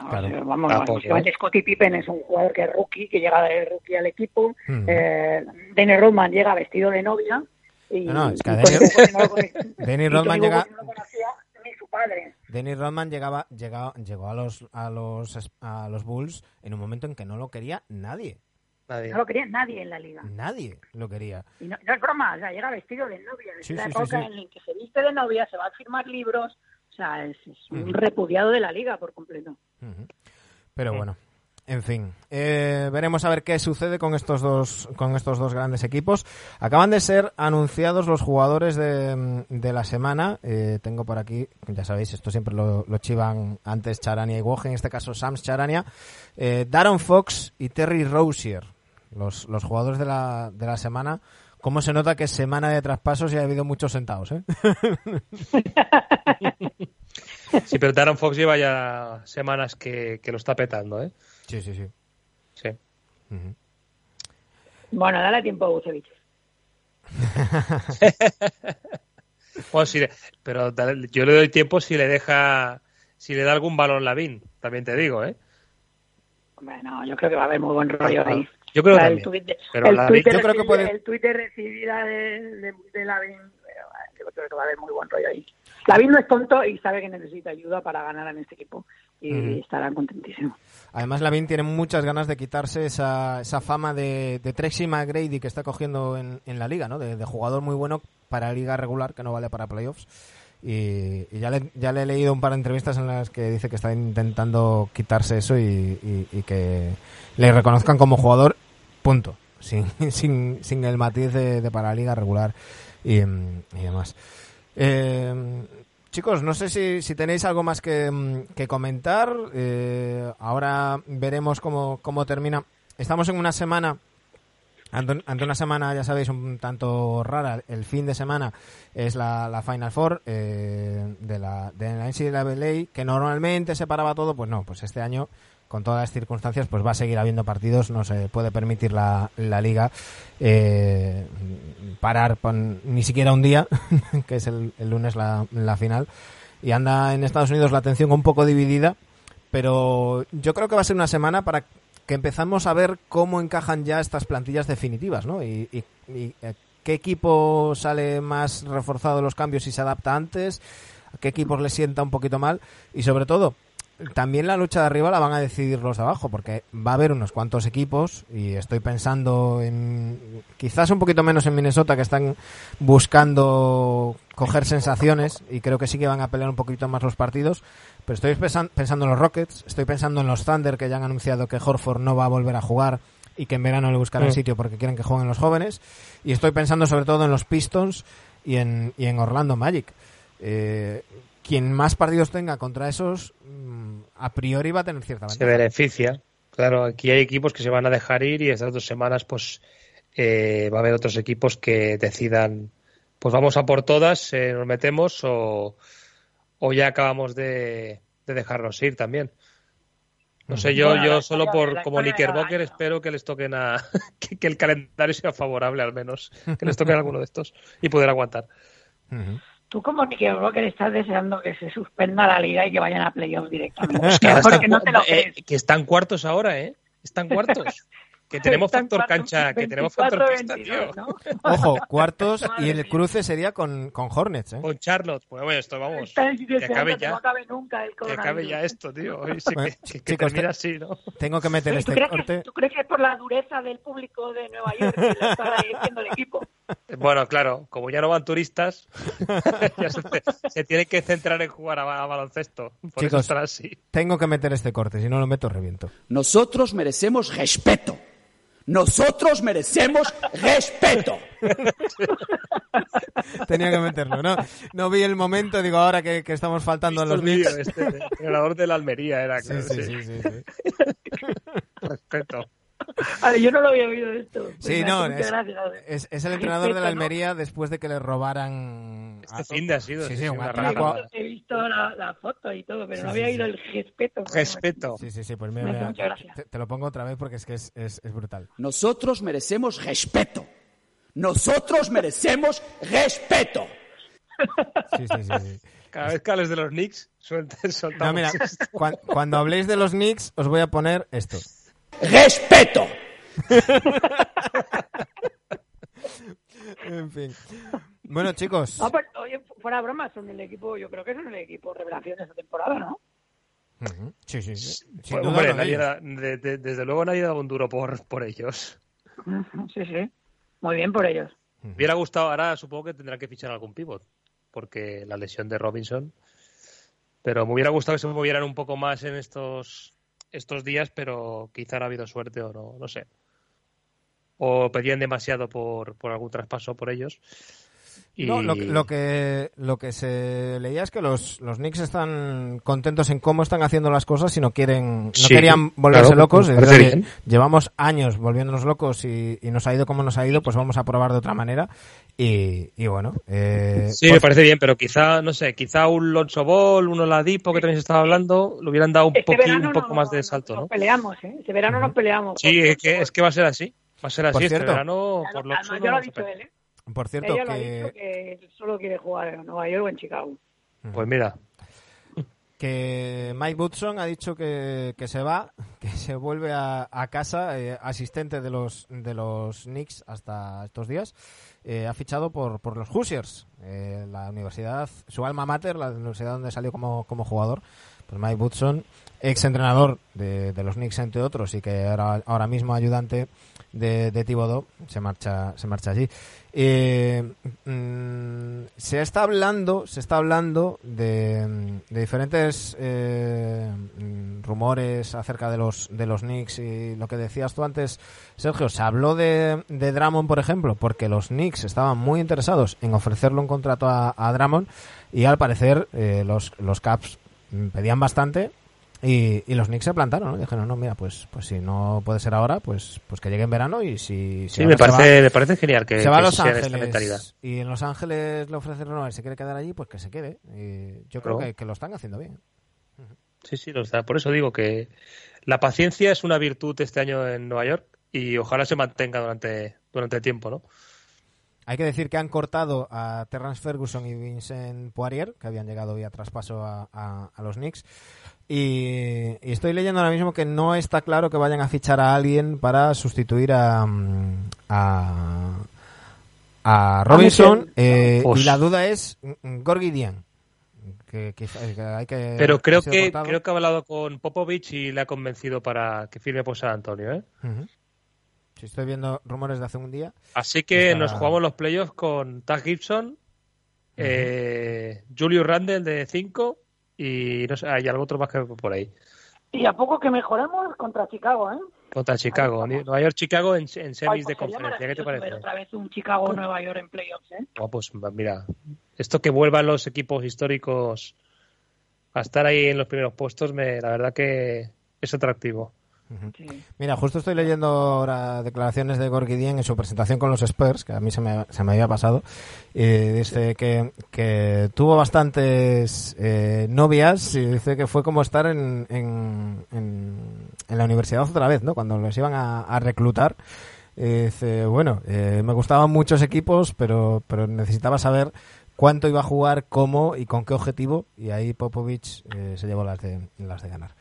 claro. sea, vamos, Tampoco, básicamente ¿eh? Scottie Pippen es un jugador que es rookie, que llega de rookie al equipo. Mm. Eh, Dennis Rodman llega vestido de novia. Y, No, no, es que y a Tony Dennis- Kukoc no lo conoce- Dennis y Rodman llega- Kukoc no lo conocía ni su padre. Dennis Rodman llegaba, llegaba, llegó a los, a los a los Bulls en un momento en que no lo quería nadie. Nadie. No lo quería nadie en la liga. Nadie lo quería. Y no, no es broma, o sea, llega vestido de novia. Es Sí, la sí, época sí. en la que se viste de novia, se va a firmar libros. O sea, es, es un repudiado de la liga por completo. Pero bueno, en fin, eh, veremos a ver qué sucede con estos dos con estos dos grandes equipos. Acaban de ser anunciados los jugadores de, de la semana. Eh, tengo por aquí, ya sabéis, esto siempre lo, lo chivan antes Charania y Woj, en este caso Sams Charania, eh, Darren Fox y Terry Rozier, los, los jugadores de la, de la semana. ¿Cómo se nota que es semana de traspasos y ha habido muchos sentados? ¿eh? Sí, pero Darren Fox lleva ya semanas que, que lo está petando, ¿eh? Sí, sí, sí. Sí. Bueno, dale tiempo a Vucevic. Bueno, si le- pero dale- yo le doy tiempo si le deja, si le da algún balón Lavín, también te digo, ¿eh? Bueno, yo creo que va a haber muy buen rollo ahí. Yo creo O sea, que el también. tuit de- Pero el la- tuit de yo creo que puede- El tuit de recibida de, de, de Lavín, pero, eh, yo creo que va a haber muy buen rollo ahí. Lavín no es tonto y sabe que necesita ayuda para ganar en este equipo y Ujú. estarán contentísimos. Además, Lavin tiene muchas ganas de quitarse esa, esa fama de, de Tracy McGrady que está cogiendo en, en la liga, ¿no? De, de jugador muy bueno para liga regular, que no vale para playoffs. Y, y ya, le, ya le he leído un par de entrevistas en las que dice que está intentando quitarse eso y, y- y que le reconozcan como jugador, punto. Sin, sin, sin el matiz de, de para liga regular y, mm, y demás. Eh, chicos, no sé si, si tenéis algo más que, mm, que comentar. Eh, ahora veremos cómo, cómo termina. Estamos en una semana, ante una semana, ya sabéis, un tanto rara. El fin de semana es la, la Final Four eh, de, la, de la NCAA, que normalmente se paraba todo. Pues no, pues este año con todas las circunstancias, pues va a seguir habiendo partidos, no se puede permitir la, liga eh, parar ni siquiera un día, que es el, lunes la, final, y anda en Estados Unidos la atención un poco dividida, pero yo creo que va a ser una semana para que empezamos a ver cómo encajan ya estas plantillas definitivas, ¿no? Y, eh, qué equipo sale más reforzado de los cambios y se adapta antes, a qué equipos le sienta un poquito mal, y sobre todo, también la lucha de arriba la van a decidir los de abajo, porque va a haber unos cuantos equipos, y estoy pensando en quizás un poquito menos en Minnesota, que están buscando coger sensaciones, y creo que sí que van a pelear un poquito más los partidos, pero estoy pensan- pensando en los Rockets, estoy pensando en los Thunder, que ya han anunciado que Horford no va a volver a jugar y que en verano le buscarán Mm. sitio porque quieren que jueguen los jóvenes, y estoy pensando sobre todo en los Pistons y en, y en Orlando Magic. Eh, quien más partidos tenga contra esos, mm, a priori va a tener cierta se ventaja. beneficia. Claro, aquí hay equipos que se van a dejar ir y estas dos semanas pues eh, va a haber otros equipos que decidan pues vamos a por todas, eh, nos metemos o, o ya acabamos de, de dejarnos ir también. No sé, yo, Bueno, yo solo por como Knickerbocker espero que les toquen a que, que el calendario sea favorable al menos, que les toquen alguno de estos y poder aguantar. Ujú. Tú como Broker estás deseando que se suspenda la liga y que vayan a playoffs directamente. Que Porque están, no te lo eh, crees. que están cuartos ahora, ¿eh? Están cuartos. Que tenemos Están factor cuartos, cancha, que tenemos factor 24, pista, tío. 22, ¿no? Ojo, cuartos y el cruce sería con, con Hornets, ¿eh? Con Charlotte. Pues bueno, esto vamos. Que acabe ya. no acabe nunca el Que acabe ya esto, tío. Hoy sí Bueno, que, que- que chicos, termina te- así, ¿no? Tengo que meter ¿Tú este crees, corte. que, ¿Tú crees que es por la dureza del público de Nueva York que le está diciendo el equipo? Bueno, claro, como ya no van turistas, ya se, se tiene que centrar en jugar a, a baloncesto. Por Chicos. así. Tengo que meter este corte, si no lo meto reviento. Nosotros merecemos respeto. Nosotros merecemos respeto. Tenía que meterlo, ¿no? No vi el momento, digo, ahora que, que estamos faltando a los Knicks. este, el entrenador de la Almería era, Sí, claro, sí, sí. sí, sí, sí. Respeto. A ver, yo no lo había oído esto. Pues Sí, me no, mucha es, el entrenador de la. Almería después de que le robaran... Este fin de ha sido, Sí, sí, un atraco. He visto la, la foto y todo, pero Sí, no había sí. oído el respeto. Respeto. Sí, sí, sí, pues mira, mira, mucha gracia. te, te lo pongo otra vez porque es que es, es, es brutal. Nosotros merecemos respeto. Nosotros merecemos respeto. Sí, sí, sí. sí. Cada vez que hables de los Knicks, suelten, soltamos No, mira, cuando habléis de los Knicks os voy a poner esto. Respeto. En fin. Bueno, chicos. No, pues, oye, fuera broma, son el equipo, yo creo que son el equipo revelación de esta temporada, ¿no? Sí, sí, sí. Sin Pues, duda hombre, con nadie ellos. da- de- de- desde luego nadie daba un duro por, por ellos. Sí, sí. Muy bien por ellos. Me hubiera gustado, ahora supongo que tendrán que fichar algún pivot, porque la lesión de Robinson Pero me hubiera gustado que se movieran un poco más en estos, estos días, pero quizá ha habido suerte o no, no sé. O pedían demasiado por, por algún traspaso por ellos. Y... No, lo, lo que lo que se leía es que los, los Knicks están contentos en cómo están haciendo las cosas y no quieren no Sí, querían volverse claro, locos. llevamos años volviéndonos locos y, y nos ha ido como nos ha ido, pues vamos a probar de otra manera. Y, y bueno, eh, Sí, pues- me parece bien, pero quizá, no sé, quizá un Lonzo Ball, un Oladipo que también se estaba hablando, le hubieran dado un, Este verano un poco no- más de no- salto, nos ¿no? peleamos, ¿eh? Este verano nos peleamos. Sí, es que, es que va a ser así. Va a ser así Por este cierto. verano Ya por lo- ya lo a dicho él, ¿eh? Por cierto Ella lo ha que, dicho que él solo quiere jugar en Nueva York o en Chicago. Pues mira, que Mike Woodson ha dicho que, que se va, que se vuelve a, a casa, eh, asistente de los de los Knicks hasta estos días. Eh, ha fichado por, por los Hoosiers, eh, la universidad, su alma mater, la universidad donde salió como, como jugador. Pues Mike Woodson, ex entrenador de, de los Knicks entre otros y que ahora, ahora mismo ayudante de, de Thibodeau, se marcha, se marcha allí. Eh, mm, se está hablando, se está hablando de, de diferentes eh, mm, rumores acerca de los de los Knicks y lo que decías tú antes, Sergio. Se habló de, de por ejemplo, porque los Knicks estaban muy interesados en ofrecerle un contrato a, a y al parecer eh, los los Caps mm, pedían bastante y, y los Knicks se plantaron, ¿no? Dijeron, no, mira, pues pues si no puede ser ahora, pues pues que llegue en verano y si, si sí, me se va- parece, me parece genial que, se va a Los. Ángeles y en Los Ángeles le ofrecen renovar y se quiere quedar allí, pues que se quede. Y yo creo que, que lo están haciendo bien. Sí, sí, lo está. Por eso digo que la paciencia es una virtud este año en Nueva York y ojalá se mantenga durante, durante el tiempo, ¿no? Hay que decir que han cortado a Terrence Ferguson y Vincent Poirier, que habían llegado vía traspaso a, a- a los Knicks. Y, y estoy leyendo ahora mismo que no está claro que vayan a fichar a alguien para sustituir a, mm, a, a Robinson. Eh, Pues- y la duda es mm, Gorgui Dieng. Que, quizá- que hay que, Pero creo que, cortado. creo que ha hablado con Popovich y le ha convencido para que firme por San Antonio, ¿eh? Si estoy viendo rumores de hace un día. Así que Está- nos jugamos los playoffs con Tag Gibson, eh, Julius Randle de 5 y no sé, hay algo otro más que por ahí. Y a poco que mejoramos contra Chicago, ¿eh? Contra Chicago. Nueva York, Chicago en, en Ay, pues de conferencia. ¿Qué te parece? otra vez un Chicago-Nueva York en playoffs, ¿eh? Oh, pues mira, esto que vuelvan los equipos históricos a estar ahí en los primeros puestos, me, la verdad que es atractivo. Sí. Mira, justo estoy leyendo ahora declaraciones de Gorgui Dieng en su presentación con los Spurs, que a mí se me, se me había pasado. Y dice que, que tuvo bastantes eh, novias y dice que fue como estar en, en, en, en la universidad otra vez, ¿no? Cuando los iban a, a reclutar. Y dice, bueno, eh, me gustaban muchos equipos, pero, pero necesitaba saber cuánto iba a jugar, cómo y con qué objetivo. Y ahí Popovich eh, se llevó las de, las de ganar.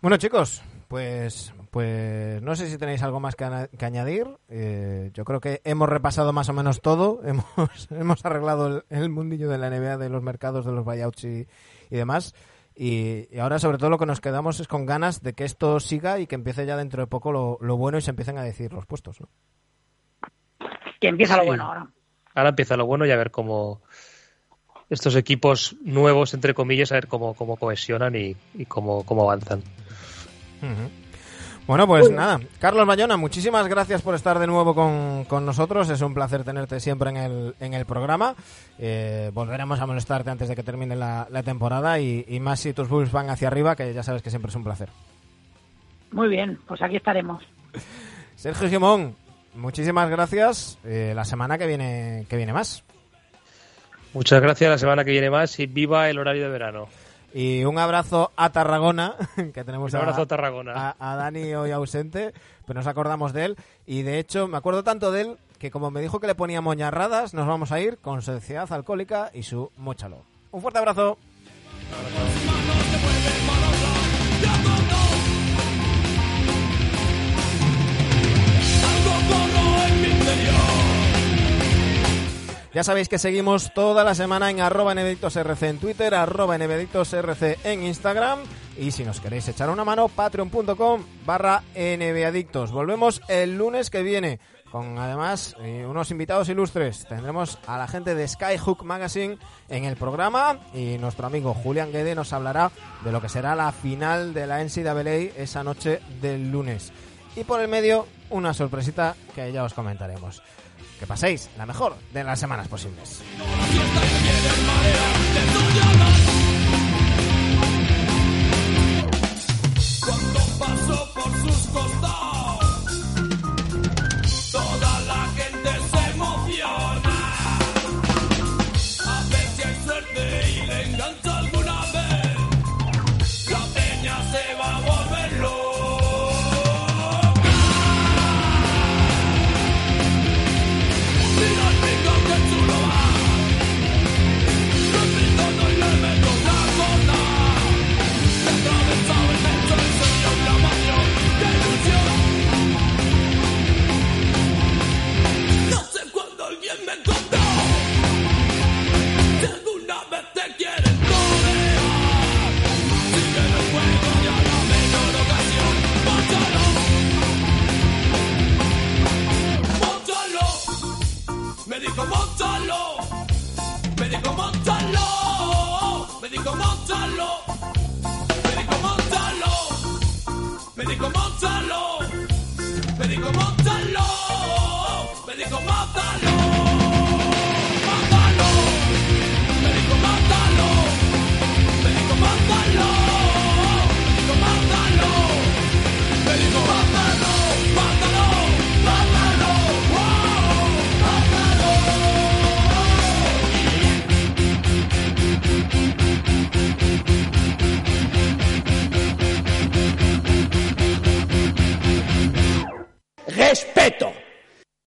Bueno, chicos, pues, pues no sé si tenéis algo más que, añadir. Eh, yo creo que hemos repasado más o menos todo. Hemos, hemos arreglado el, el mundillo de la NBA, de los mercados, de los buyouts y, y demás. Y, y ahora, sobre todo, lo que nos quedamos es con ganas de que esto siga y que empiece ya dentro de poco lo, lo bueno y se empiecen a decir los puestos. ¿no? Que empieza lo bueno ahora. Ahora empieza lo bueno y a ver cómo estos equipos nuevos, entre comillas, a ver cómo, cómo cohesionan y, y cómo, cómo avanzan. Bueno, pues nada. Carlos Bayona, muchísimas gracias por estar de nuevo con, con nosotros. Es un placer tenerte siempre en el, en el programa. Eh, volveremos a molestarte antes de que termine la, la temporada y, y más si tus Bulls van hacia arriba, que ya sabes que siempre es un placer. Muy bien, pues aquí estaremos. Sergio Simón, muchísimas gracias. Eh, la semana que viene, que viene más. Muchas gracias, la semana que viene más y viva el horario de verano. Y un abrazo a Tarragona, que tenemos Un abrazo a, a Tarragona. a, a Dani hoy ausente, pero nos acordamos de él. Y de hecho, me acuerdo tanto de él que como me dijo que le ponía moñarradas, nos vamos a ir con sociedad alcohólica y su mochalo. Un fuerte abrazo. Ya sabéis que seguimos toda la semana en arroba nvedictosrc en Twitter, arroba nvedictosrc en Instagram y si nos queréis echar una mano, patreon.com barra nvadictos. Volvemos el lunes que viene. con además eh, unos invitados ilustres. Tendremos a la gente de Skyhook Magazine en el programa y nuestro amigo Julián Guede nos hablará de lo que será la final de la NCAA esa noche del lunes. Y por el medio, una sorpresita que ya os comentaremos. Que paséis la mejor de las semanas posibles. Me respeto.